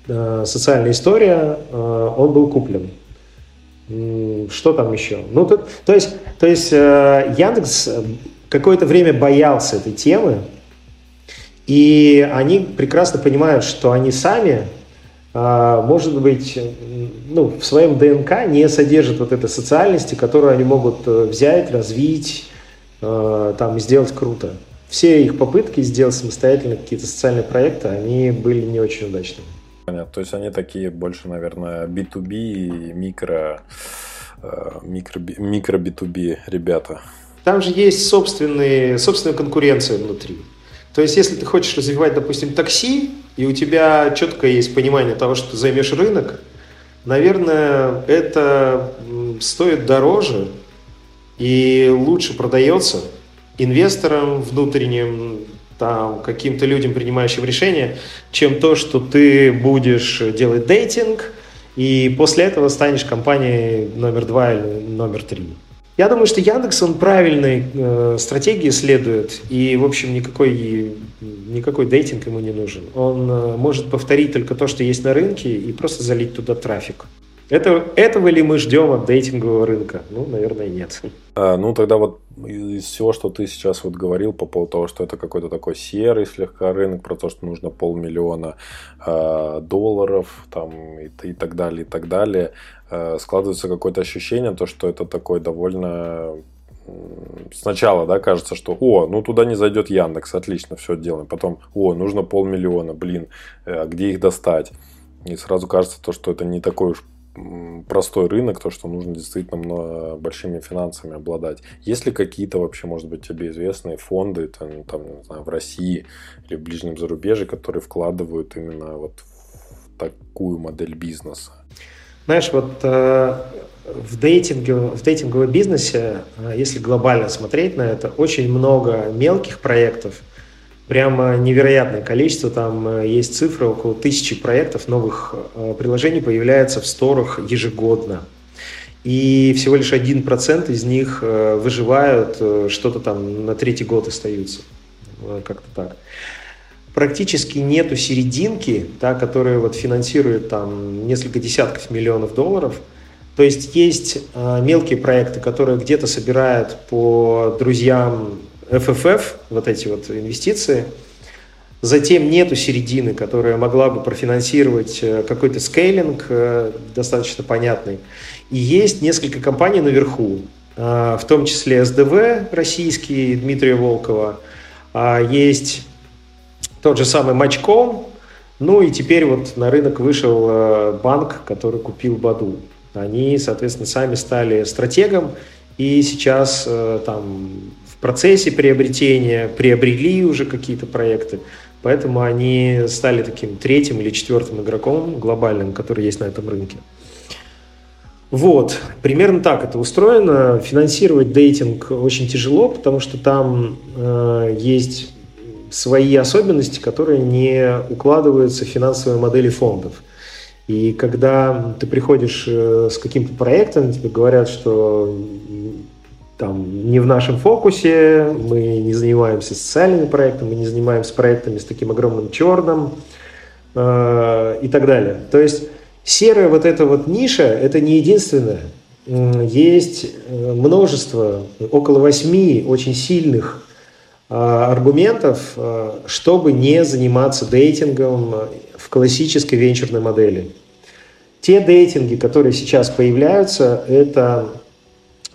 э, социальная история, э, он был куплен. Что там еще? Ну, то, то есть, то есть э, Яндекс какое-то время боялся этой темы, и они прекрасно понимают, что они сами, э, может быть, ну, в своем ДНК не содержат вот этой социальности, которую они могут э, взять, развить, э, там, сделать круто. Все их попытки сделать самостоятельно какие-то социальные проекты, они были не очень удачными. Понятно. То есть они такие больше, наверное, B2B и микро, э, микро, микро B2B ребята. Там же есть собственные, собственная конкуренция внутри. То есть, если ты хочешь развивать, допустим, такси, и у тебя четко есть понимание того, что ты займешь рынок, наверное, это стоит дороже и лучше продается инвесторам внутренним, там, каким-то людям, принимающим решения, чем то, что ты будешь делать дейтинг, и после этого станешь компанией номер два или номер три. Я думаю, что Яндекс, он правильной э, стратегии следует, и, в общем, никакой, никакой дейтинг ему не нужен. Он э, может повторить только то, что есть на рынке, и просто залить туда трафик. Это, этого ли мы ждем от дейтингового рынка? Ну, наверное, нет. А, ну, тогда вот из всего, что ты сейчас вот говорил по поводу того, что это какой-то такой серый слегка рынок, про то, что нужно полмиллиона э, долларов там, и, и так далее, и так далее, э, складывается какое-то ощущение, то, что это такой довольно сначала, да, кажется, что, о, ну туда не зайдет Яндекс, отлично, все делаем. Потом, о, нужно полмиллиона, блин, а где их достать? И сразу кажется то, что это не такой уж простой рынок, то, что нужно действительно большими финансами обладать. Есть ли какие-то вообще, может быть, тебе известные фонды там, там, не знаю, в России или в ближнем зарубежье, которые вкладывают именно вот в такую модель бизнеса? Знаешь, вот э, в, дейтинге, в дейтинговом бизнесе, э, если глобально смотреть на это, очень много мелких проектов – прямо невероятное количество. Там э, есть цифры, около тысячи проектов новых э, приложений появляется в сторах ежегодно. И всего лишь один процент из них э, выживают, что-то там на третий год остаются. Как-то так. Практически нету серединки, да, которая вот финансирует там несколько десятков миллионов долларов. То есть есть мелкие проекты, которые где-то собирают по друзьям ФФФ, вот эти вот инвестиции. Затем нету середины, которая могла бы профинансировать э, какой-то скейлинг э, достаточно понятный. И есть несколько компаний наверху, э, в том числе СДВ российский Дмитрия Волкова, а есть тот же самый Матчком, ну и теперь вот на рынок вышел банк, который купил Баду. Они, соответственно, сами стали стратегом, и сейчас там процессе приобретения, приобрели уже какие-то проекты, поэтому они стали таким третьим или четвертым игроком глобальным, который есть на этом рынке. Вот, примерно так это устроено. Финансировать дейтинг очень тяжело, потому что там э, есть свои особенности, которые не укладываются в финансовые модели фондов. И когда ты приходишь э, с каким-то проектом, тебе говорят, что там, не в нашем фокусе, мы не занимаемся социальными проектами, мы не занимаемся проектами с таким огромным черным э, и так далее. То есть серая вот эта вот ниша, это не единственная. Есть э, множество, около восьми очень сильных э, аргументов, э, чтобы не заниматься дейтингом в классической венчурной модели. Те дейтинги, которые сейчас появляются, это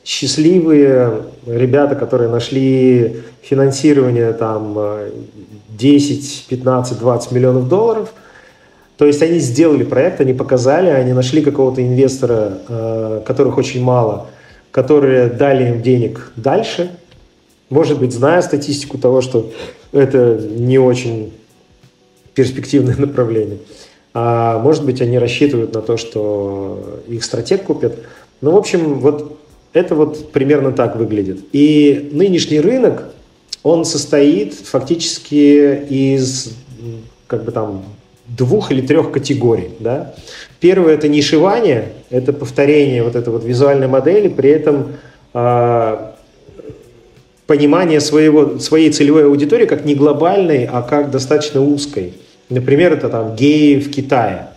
счастливые ребята, которые нашли финансирование там 10, 15, 20 миллионов долларов, То есть они сделали проект, они показали, они нашли какого-то инвестора, э, которых очень мало, которые дали им денег дальше. Может быть, зная статистику того, что это не очень перспективное направление. А может быть, они рассчитывают на то, что их стратег купят. Ну, в общем, вот это вот примерно так выглядит. И нынешний рынок, он состоит фактически из как бы там двух или трех категорий. Да? Первое – это нишевание, это повторение вот этой вот визуальной модели, при этом э, понимание своего, своей целевой аудитории как не глобальной, а как достаточно узкой. Например, это там геи в Китае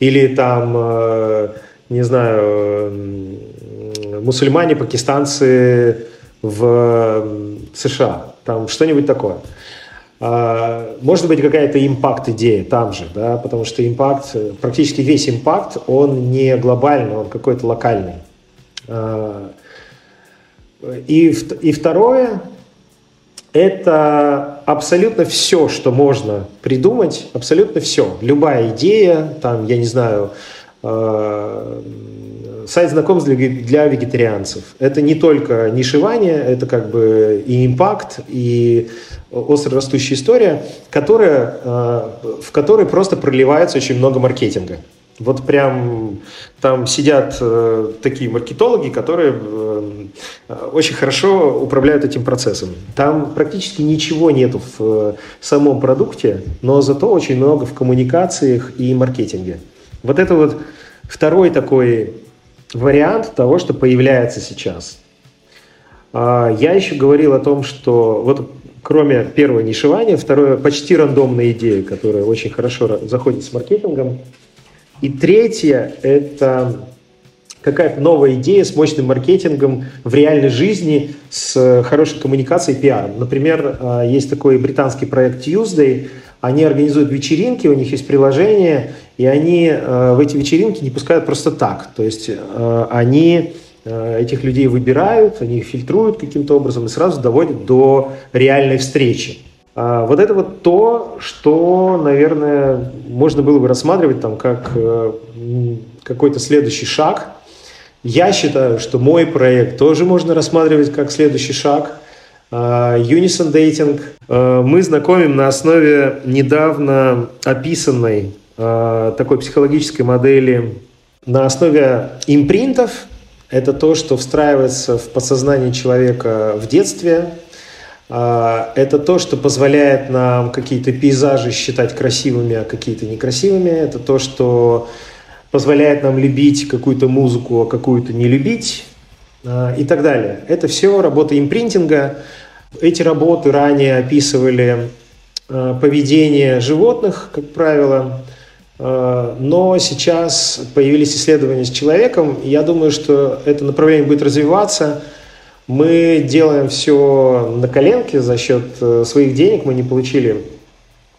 или там, э, не знаю, э, мусульмане, пакистанцы в США, там что-нибудь такое. А, может быть какая-то импакт-идея там же, да, потому что импакт, практически весь импакт, он не глобальный, он какой-то локальный. А, и, и второе, это абсолютно все, что можно придумать, абсолютно все. Любая идея, там, я не знаю, а, сайт знакомств для, для вегетарианцев. Это не только нишевание, это как бы и импакт, и остро растущая история, которая, э, в которой просто проливается очень много маркетинга. Вот прям там сидят э, такие маркетологи, которые э, очень хорошо управляют этим процессом. Там практически ничего нету в э, самом продукте, но зато очень много в коммуникациях и маркетинге. Вот это вот второй такой вариант того, что появляется сейчас. А, я еще говорил о том, что вот кроме первого нишевания, второе почти рандомная идея, которая очень хорошо заходит с маркетингом. И третье – это какая-то новая идея с мощным маркетингом в реальной жизни, с хорошей коммуникацией, пиаром. Например, а, есть такой британский проект Tuesday, они организуют вечеринки, у них есть приложение, и они э, в эти вечеринки не пускают просто так. То есть э, они э, этих людей выбирают, они их фильтруют каким-то образом и сразу доводят до реальной встречи. А вот это вот то, что, наверное, можно было бы рассматривать там как э, какой-то следующий шаг. Я считаю, что мой проект тоже можно рассматривать как следующий шаг – а, Unison Dating а, мы знакомим на основе недавно описанной а, такой психологической модели на основе импринтов. Это то, что встраивается в подсознание человека в детстве. Это то, что позволяет нам какие-то пейзажи считать красивыми, а какие-то некрасивыми. Это то, что позволяет нам любить какую-то музыку, а какую-то не любить и так далее. Это все работа импринтинга. Эти работы ранее описывали э, поведение животных, как правило, э, но сейчас появились исследования с человеком. Я думаю, что это направление будет развиваться. Мы делаем все на коленке за счет э, своих денег. Мы не получили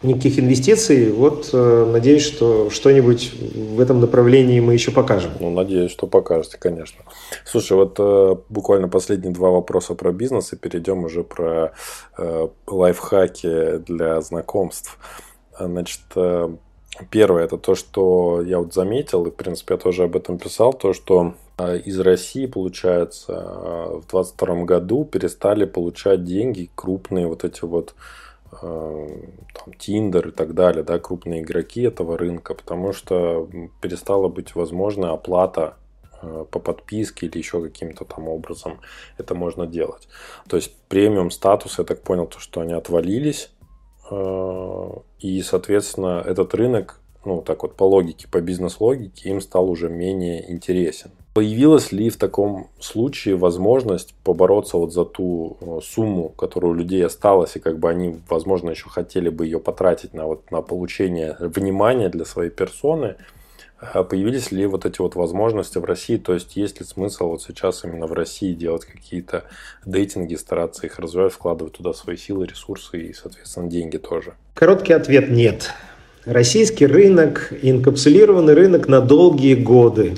никаких инвестиций. Вот э, надеюсь, что что-нибудь в этом направлении мы еще покажем. Ну, надеюсь, что покажете, конечно. Слушай, вот э, буквально последние два вопроса про бизнес и перейдем уже про э, лайфхаки для знакомств. Значит, первое это то, что я вот заметил, и в принципе я тоже об этом писал, то, что из России, получается, в 2022 году перестали получать деньги крупные вот эти вот там, Tinder и так далее, да, крупные игроки этого рынка, потому что перестала быть возможна оплата э, по подписке или еще каким-то там образом это можно делать. То есть премиум статус, я так понял, то, что они отвалились, э, и, соответственно, этот рынок, ну, так вот, по логике, по бизнес-логике, им стал уже менее интересен. Появилась ли в таком случае возможность побороться вот за ту э, сумму, которая у людей осталась, и как бы они, возможно, еще хотели бы ее потратить на, вот, на получение внимания для своей персоны? А появились ли вот эти вот возможности в России? То есть есть ли смысл вот сейчас именно в России делать какие-то дейтинги, стараться их развивать, вкладывать туда свои силы, ресурсы и, соответственно, деньги тоже? Короткий ответ – нет. Российский рынок – инкапсулированный рынок на долгие годы.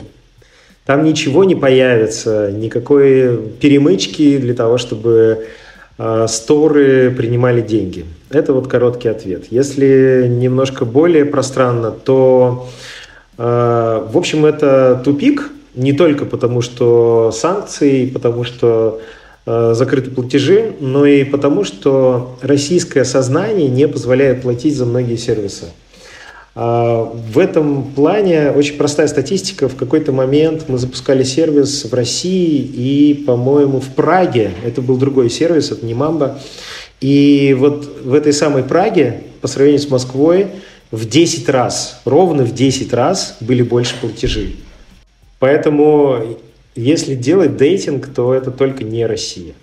Там ничего не появится, никакой перемычки для того, чтобы э, сторы принимали деньги? Это вот короткий ответ. Если немножко более пространно, то, в общем, это тупик, не только потому, что санкции, потому что закрыты платежи, но и потому, что российское сознание не позволяет платить за многие сервисы. А, в этом плане очень простая статистика. В какой-то момент мы запускали сервис в России и, по-моему, в Праге. Это был другой сервис, это не Мамба. И вот в этой самой Праге, по сравнению с Москвой, в 10 раз, ровно в 10 раз были больше платежей. Поэтому, если делать дейтинг, то это только не Россия.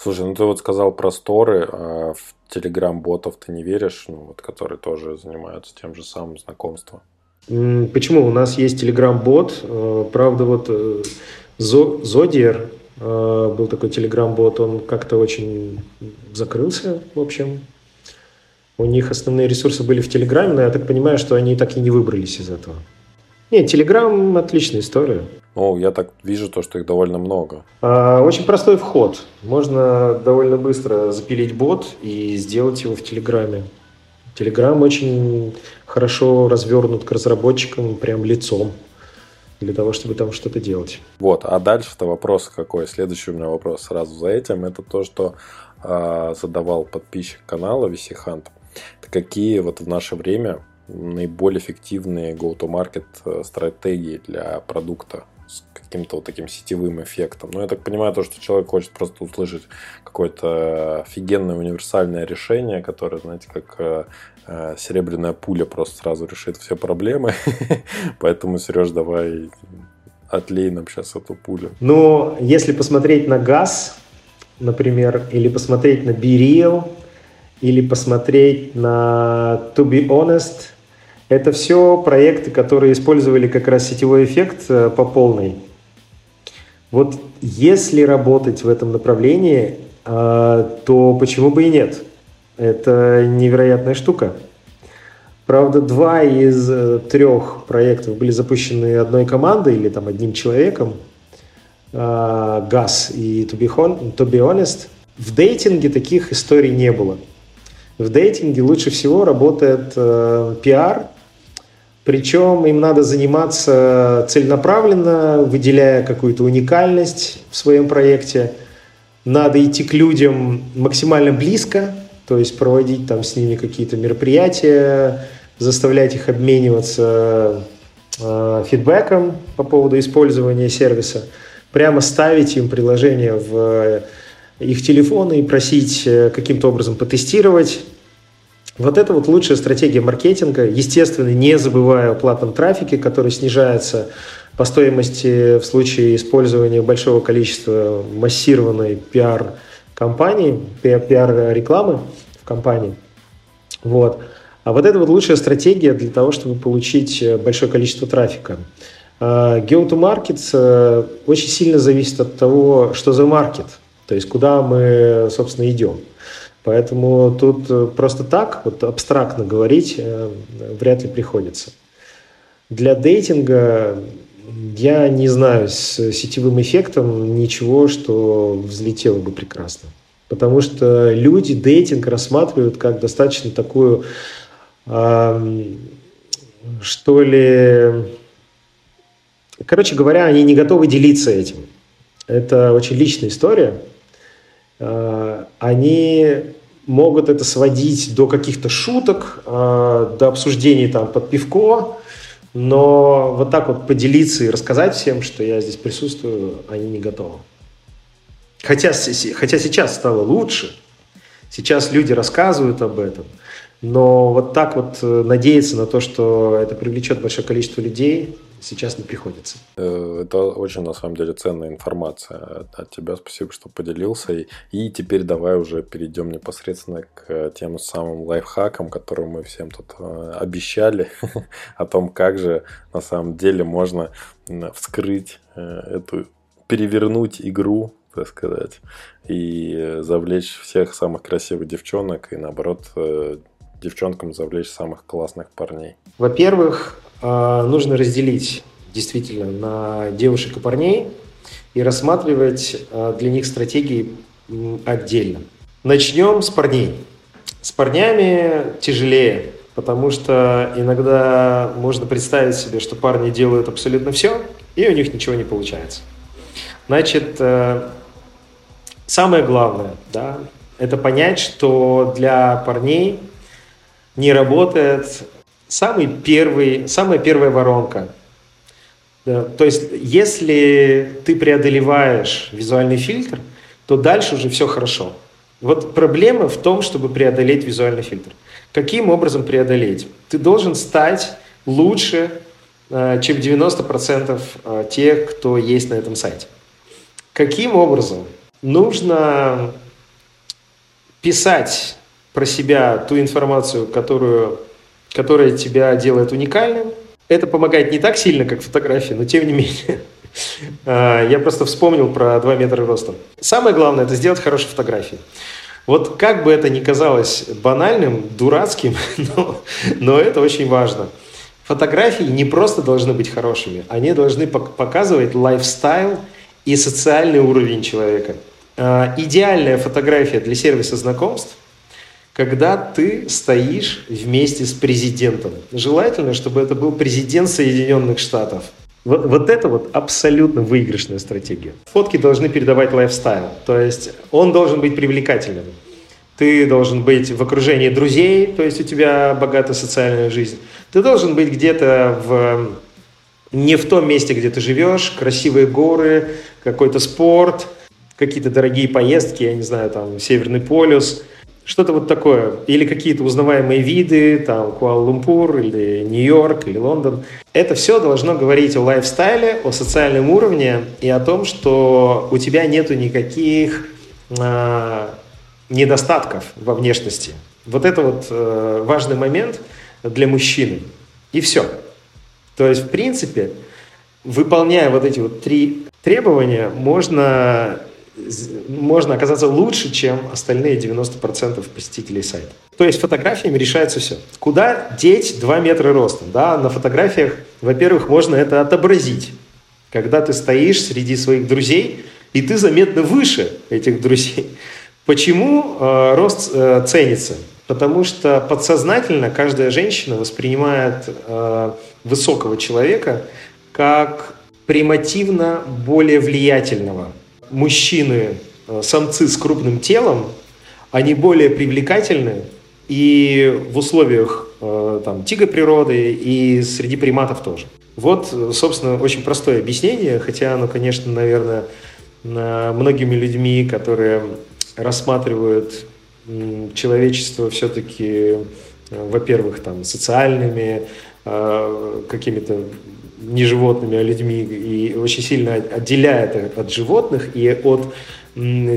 Слушай, ну ты вот сказал про сторы, а в телеграм-ботов ты не веришь, ну, вот, которые тоже занимаются тем же самым знакомством? Почему? У нас есть телеграм-бот, э, правда, вот э, Зодиер э, был такой телеграм-бот, он как-то очень закрылся, в общем. У них основные ресурсы были в Телеграме, но я так понимаю, что они так и не выбрались из этого. Нет, Телеграм отличная история. Ну, я так вижу то, что их довольно много. А, очень простой вход. Можно довольно быстро запилить бот и сделать его в Телеграме. Телеграм очень хорошо развернут к разработчикам прям лицом для того, чтобы там что-то делать. Вот, а дальше-то вопрос какой? Следующий у меня вопрос сразу за этим. Это то, что э, задавал подписчик канала VC Hunt. Это какие вот в наше время наиболее эффективные go-to-market э, стратегии для продукта с каким-то вот таким сетевым эффектом. Но я так понимаю, то, что человек хочет просто услышать какое-то офигенное универсальное решение, которое, знаете, как э, э, серебряная пуля просто сразу решит все проблемы. Поэтому, Сереж, давай отлей нам сейчас эту пулю. Ну, если посмотреть на газ, например, или посмотреть на Be или посмотреть на To Be Honest – это все проекты, которые использовали как раз сетевой эффект э, по полной. Вот если работать в этом направлении, э, то почему бы и нет? Это невероятная штука. Правда, два из э, трех проектов были запущены одной командой или там одним человеком. Газ и to be, to be honest. В дейтинге таких историй не было. В дейтинге лучше всего работает пиар, причем им надо заниматься целенаправленно, выделяя какую-то уникальность в своем проекте. Надо идти к людям максимально близко, то есть проводить там с ними какие-то мероприятия, заставлять их обмениваться э, фидбэком по поводу использования сервиса, прямо ставить им приложение в их телефоны и просить э, каким-то образом потестировать вот это вот лучшая стратегия маркетинга, естественно, не забывая о платном трафике, который снижается по стоимости в случае использования большого количества массированной пиар-компании, пиар-рекламы в компании. Вот. А вот это вот лучшая стратегия для того, чтобы получить большое количество трафика. А, Go-to-market э, очень сильно зависит от того, что за маркет, то есть куда мы, собственно, идем. Поэтому тут э, просто так, вот абстрактно говорить, э, вряд ли приходится. Для дейтинга я не знаю с сетевым эффектом ничего, что взлетело бы прекрасно. Потому что люди дейтинг рассматривают как достаточно такую, что ли... Короче говоря, они не готовы делиться этим. Это очень личная история. Э, они могут это сводить до каких-то шуток, э, до обсуждений там под пивко, но вот так вот поделиться и рассказать всем, что я здесь присутствую, они не готовы. Хотя, хотя сейчас стало лучше, сейчас люди рассказывают об этом, но вот так вот э, надеяться на то, что это привлечет большое количество людей, сейчас не приходится. Э, это очень, на самом деле, ценная информация от тебя. Спасибо, что поделился. И, и теперь давай уже перейдем непосредственно к тем самым лайфхакам, которые мы всем тут э, обещали, о том, как же на самом деле можно вскрыть эту, перевернуть игру так сказать, и завлечь всех самых красивых девчонок, и наоборот, девчонкам завлечь самых классных парней? Во-первых, нужно разделить действительно на девушек и парней и рассматривать а, для них стратегии отдельно. Начнем с парней. С парнями тяжелее, потому что иногда можно представить себе, что парни делают абсолютно все, и у них ничего не получается. Значит, э, самое главное, да, это понять, что для парней не работает самый первый, самая первая воронка. То есть, если ты преодолеваешь визуальный фильтр, то дальше уже все хорошо. Вот проблема в том, чтобы преодолеть визуальный фильтр. Каким образом преодолеть? Ты должен стать лучше, э, чем 90% э, тех, кто есть на этом сайте. Каким образом? Нужно писать про себя ту информацию, которую, которая тебя делает уникальным. Это помогает не так сильно, как фотографии, но тем не менее. А, я просто вспомнил про 2 метра роста. Самое главное – это сделать хорошие фотографии. Вот как бы это ни казалось банальным, дурацким, но, но это очень важно. Фотографии не просто должны быть хорошими, они должны показывать лайфстайл и социальный уровень человека. А, идеальная фотография для сервиса знакомств – когда ты стоишь вместе с президентом. Желательно, чтобы это был президент Соединенных Штатов. Вот, вот это вот абсолютно выигрышная стратегия. Фотки должны передавать лайфстайл, то есть он должен быть привлекательным. Ты должен быть в окружении друзей, то есть у тебя богатая социальная жизнь. Ты должен быть где-то в не в том месте, где ты живешь, красивые горы, какой-то спорт, какие-то дорогие поездки, я не знаю, там, Северный полюс – что-то вот такое. Или какие-то узнаваемые виды, там, Куала-Лумпур, или Нью-Йорк, или Лондон. Это все должно говорить о лайфстайле, о социальном уровне и о том, что у тебя нету никаких э, недостатков во внешности. Вот это вот э, важный момент для мужчины. И все. То есть, в принципе, выполняя вот эти вот три требования, можно можно оказаться лучше, чем остальные 90% посетителей сайта. То есть фотографиями решается все. Куда деть 2 метра ростом? Да, на фотографиях, во-первых, можно это отобразить. Когда ты стоишь среди своих друзей, и ты заметно выше этих друзей. Почему э, рост э, ценится? Потому что подсознательно каждая женщина воспринимает э, высокого человека как примативно более влиятельного мужчины, э, самцы с крупным телом, они более привлекательны и в условиях э, там, тига природы, и среди приматов тоже. Вот, собственно, очень простое объяснение, хотя оно, конечно, наверное, многими людьми, которые рассматривают человечество все-таки, э, во-первых, там, социальными, какими-то не животными, а людьми, и очень сильно отделяет от животных и от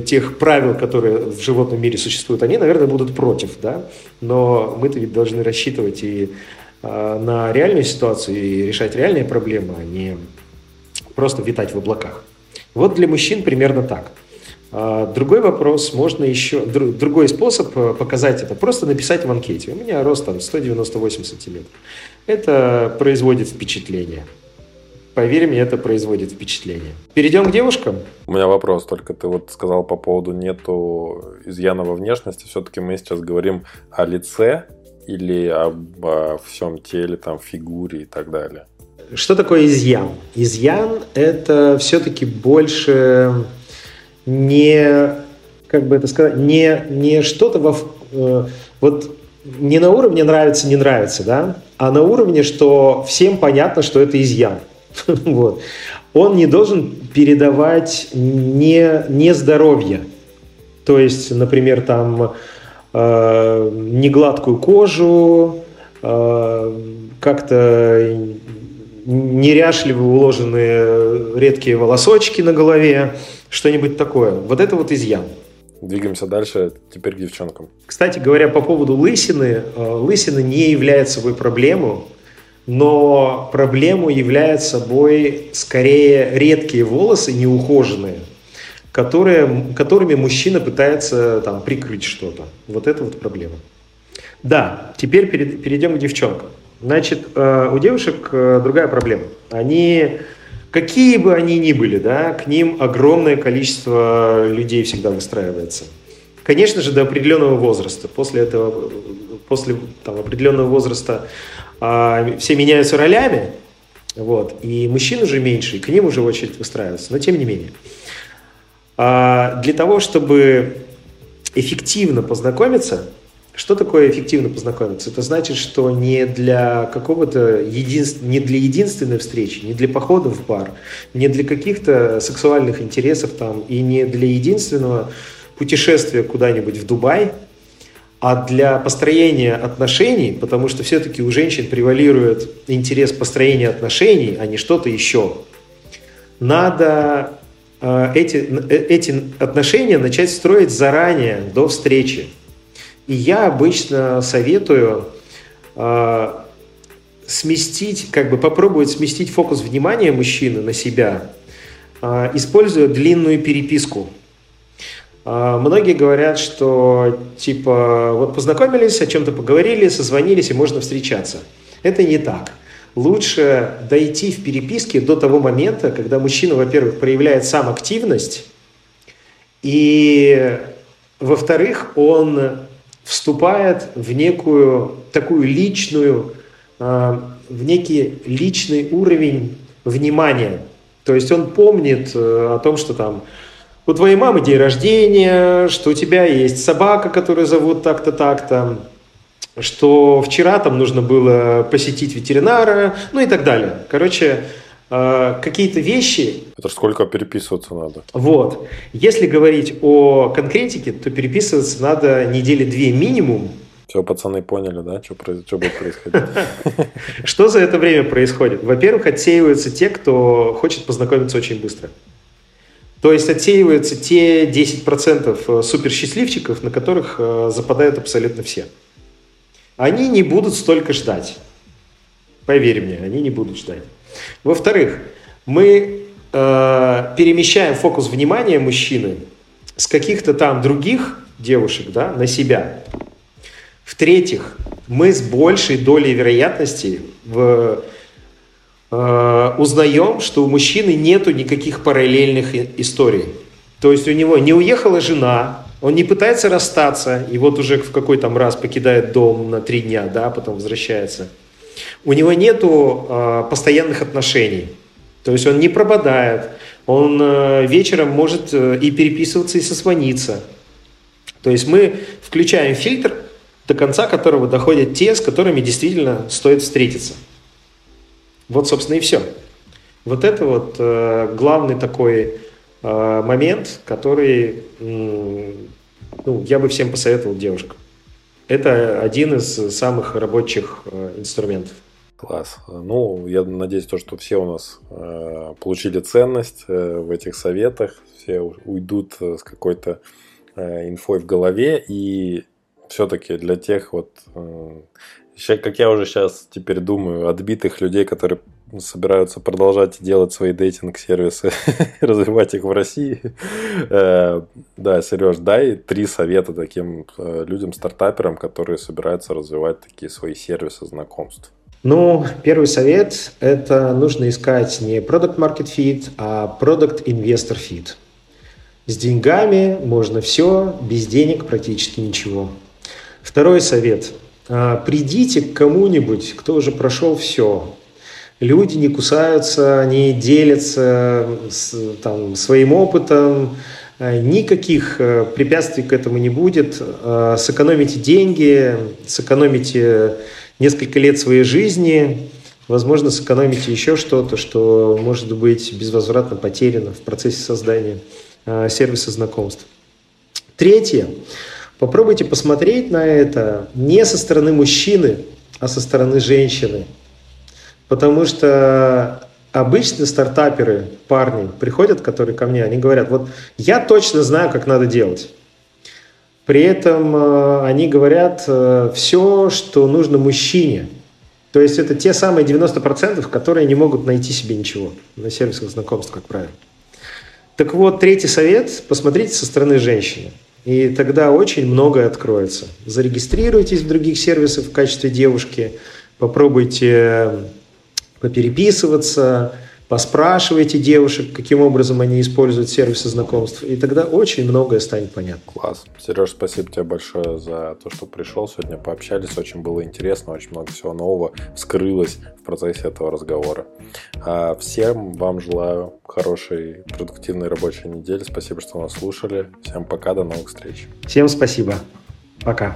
тех правил, которые в животном мире существуют, они, наверное, будут против, да, но мы-то ведь должны рассчитывать и э, на реальную ситуацию и решать реальные проблемы, а не просто витать в облаках. Вот для мужчин примерно так. А, другой вопрос, можно еще, другой способ э, показать это, просто написать в анкете. У меня рост там 198 сантиметров. Это производит впечатление. Поверь мне, это производит впечатление. Перейдем к девушкам. У меня вопрос, только ты вот сказал по поводу нету изъяна во внешности. Все-таки мы сейчас говорим о лице или об всем теле, там, фигуре и так далее. Что такое изъян? Изъян – это все-таки больше не, как бы это сказать, не, не что-то во... Э, вот не на уровне нравится, не нравится, да, а на уровне, что всем понятно, что это изъян. вот. Он не должен передавать не, не здоровье. То есть, например, там э, негладкую кожу, э, как-то неряшливо уложенные редкие волосочки на голове, что-нибудь такое. Вот это вот изъян. Двигаемся дальше, теперь к девчонкам. Кстати говоря, по поводу лысины, э, лысина не является собой проблему, но проблему являют собой скорее редкие волосы, неухоженные, которые, которыми мужчина пытается там, прикрыть что-то. Вот это вот проблема. Да, теперь перейдем к девчонкам. Значит, э, у девушек э, другая проблема. Они, какие бы они ни были, да, к ним огромное количество людей всегда выстраивается. Конечно же, до определенного возраста. После этого, после там, определенного возраста а, все меняются ролями, вот, и мужчин уже меньше, и к ним уже очередь выстраивается. Но тем не менее. А, для того, чтобы эффективно познакомиться, что такое эффективно познакомиться? Это значит, что не для какого-то единств... не для единственной встречи, не для похода в бар, не для каких-то сексуальных интересов там и не для единственного путешествия куда-нибудь в Дубай, а для построения отношений, потому что все-таки у женщин превалирует интерес построения отношений, а не что-то еще, надо э, эти, э, эти отношения начать строить заранее, до встречи. И я обычно советую э, сместить, как бы попробовать сместить фокус внимания мужчины на себя, э, используя длинную переписку. Э, многие говорят, что типа вот познакомились, о чем-то поговорили, созвонились и можно встречаться. Это не так. Лучше дойти в переписке до того момента, когда мужчина, во-первых, проявляет сам активность, и, во-вторых, он вступает в некую такую личную, а, в некий личный уровень внимания. То есть он помнит э, о том, что там у твоей мамы день рождения, что у тебя есть собака, которую зовут так-то, так-то, что вчера там нужно было посетить ветеринара, ну и так далее. Короче, Э, какие-то вещи. Это сколько переписываться надо? Вот. Если говорить о конкретике, то переписываться надо недели две минимум. Все, пацаны поняли, да, что, что будет происходить? Что за это время происходит? Во-первых, отсеиваются те, кто хочет познакомиться очень быстро. То есть отсеиваются те 10% суперсчастливчиков, на которых э, западают абсолютно все. Они не будут столько ждать. Поверь мне, они не будут ждать. Во-вторых, мы э, перемещаем фокус внимания мужчины с каких-то там других девушек да, на себя. В-третьих, мы с большей долей вероятности в, э, узнаем, что у мужчины нету никаких параллельных историй. То есть у него не уехала жена, он не пытается расстаться, и вот уже в какой там раз покидает дом на три дня, да, потом возвращается – у него нету э, постоянных отношений. То есть он не пропадает, он э, вечером может э, и переписываться, и созвониться. То есть мы включаем фильтр, до конца которого доходят те, с которыми действительно стоит встретиться. Вот, собственно, и все. Вот это вот э, главный такой э, момент, который ну, я бы всем посоветовал девушкам. Это один из самых рабочих э, инструментов. Класс. Ну, я надеюсь, то, что все у нас э, получили ценность э, в этих советах, все уйдут с какой-то э, инфой в голове, и все-таки для тех вот, э, как я уже сейчас теперь думаю, отбитых людей, которые собираются продолжать делать свои дейтинг-сервисы, развивать их в России. Э, да, Сереж, дай три совета таким э, людям, стартаперам, которые собираются развивать такие свои сервисы знакомств. Ну, первый совет – это нужно искать не Product Market Fit, а Product Investor Fit. С деньгами можно все, без денег практически ничего. Второй совет а, – придите к кому-нибудь, кто уже прошел все. Люди не кусаются, не делятся там, своим опытом, а, никаких э, препятствий к этому не будет. А, сэкономите деньги, сэкономите несколько лет своей жизни, возможно, сэкономите еще что-то, что может быть безвозвратно потеряно в процессе создания э, сервиса знакомств. Третье. Попробуйте посмотреть на это не со стороны мужчины, а со стороны женщины. Потому что обычно стартаперы, парни, приходят, которые ко мне, они говорят, вот я точно знаю, как надо делать. При этом э, они говорят э, все, что нужно мужчине. То есть это те самые 90%, которые не могут найти себе ничего на сервисах знакомств, как правило. Так вот, третий совет – посмотрите со стороны женщины. И тогда очень многое откроется. Зарегистрируйтесь в других сервисах в качестве девушки, попробуйте попереписываться, поспрашивайте девушек, каким образом они используют сервисы знакомств, и тогда очень многое станет понятно. Класс. Сереж, спасибо тебе большое за то, что пришел сегодня, пообщались, очень было интересно, очень много всего нового вскрылось в процессе этого разговора. А всем вам желаю хорошей, продуктивной рабочей недели. Спасибо, что нас слушали. Всем пока, до новых встреч. Всем спасибо. Пока.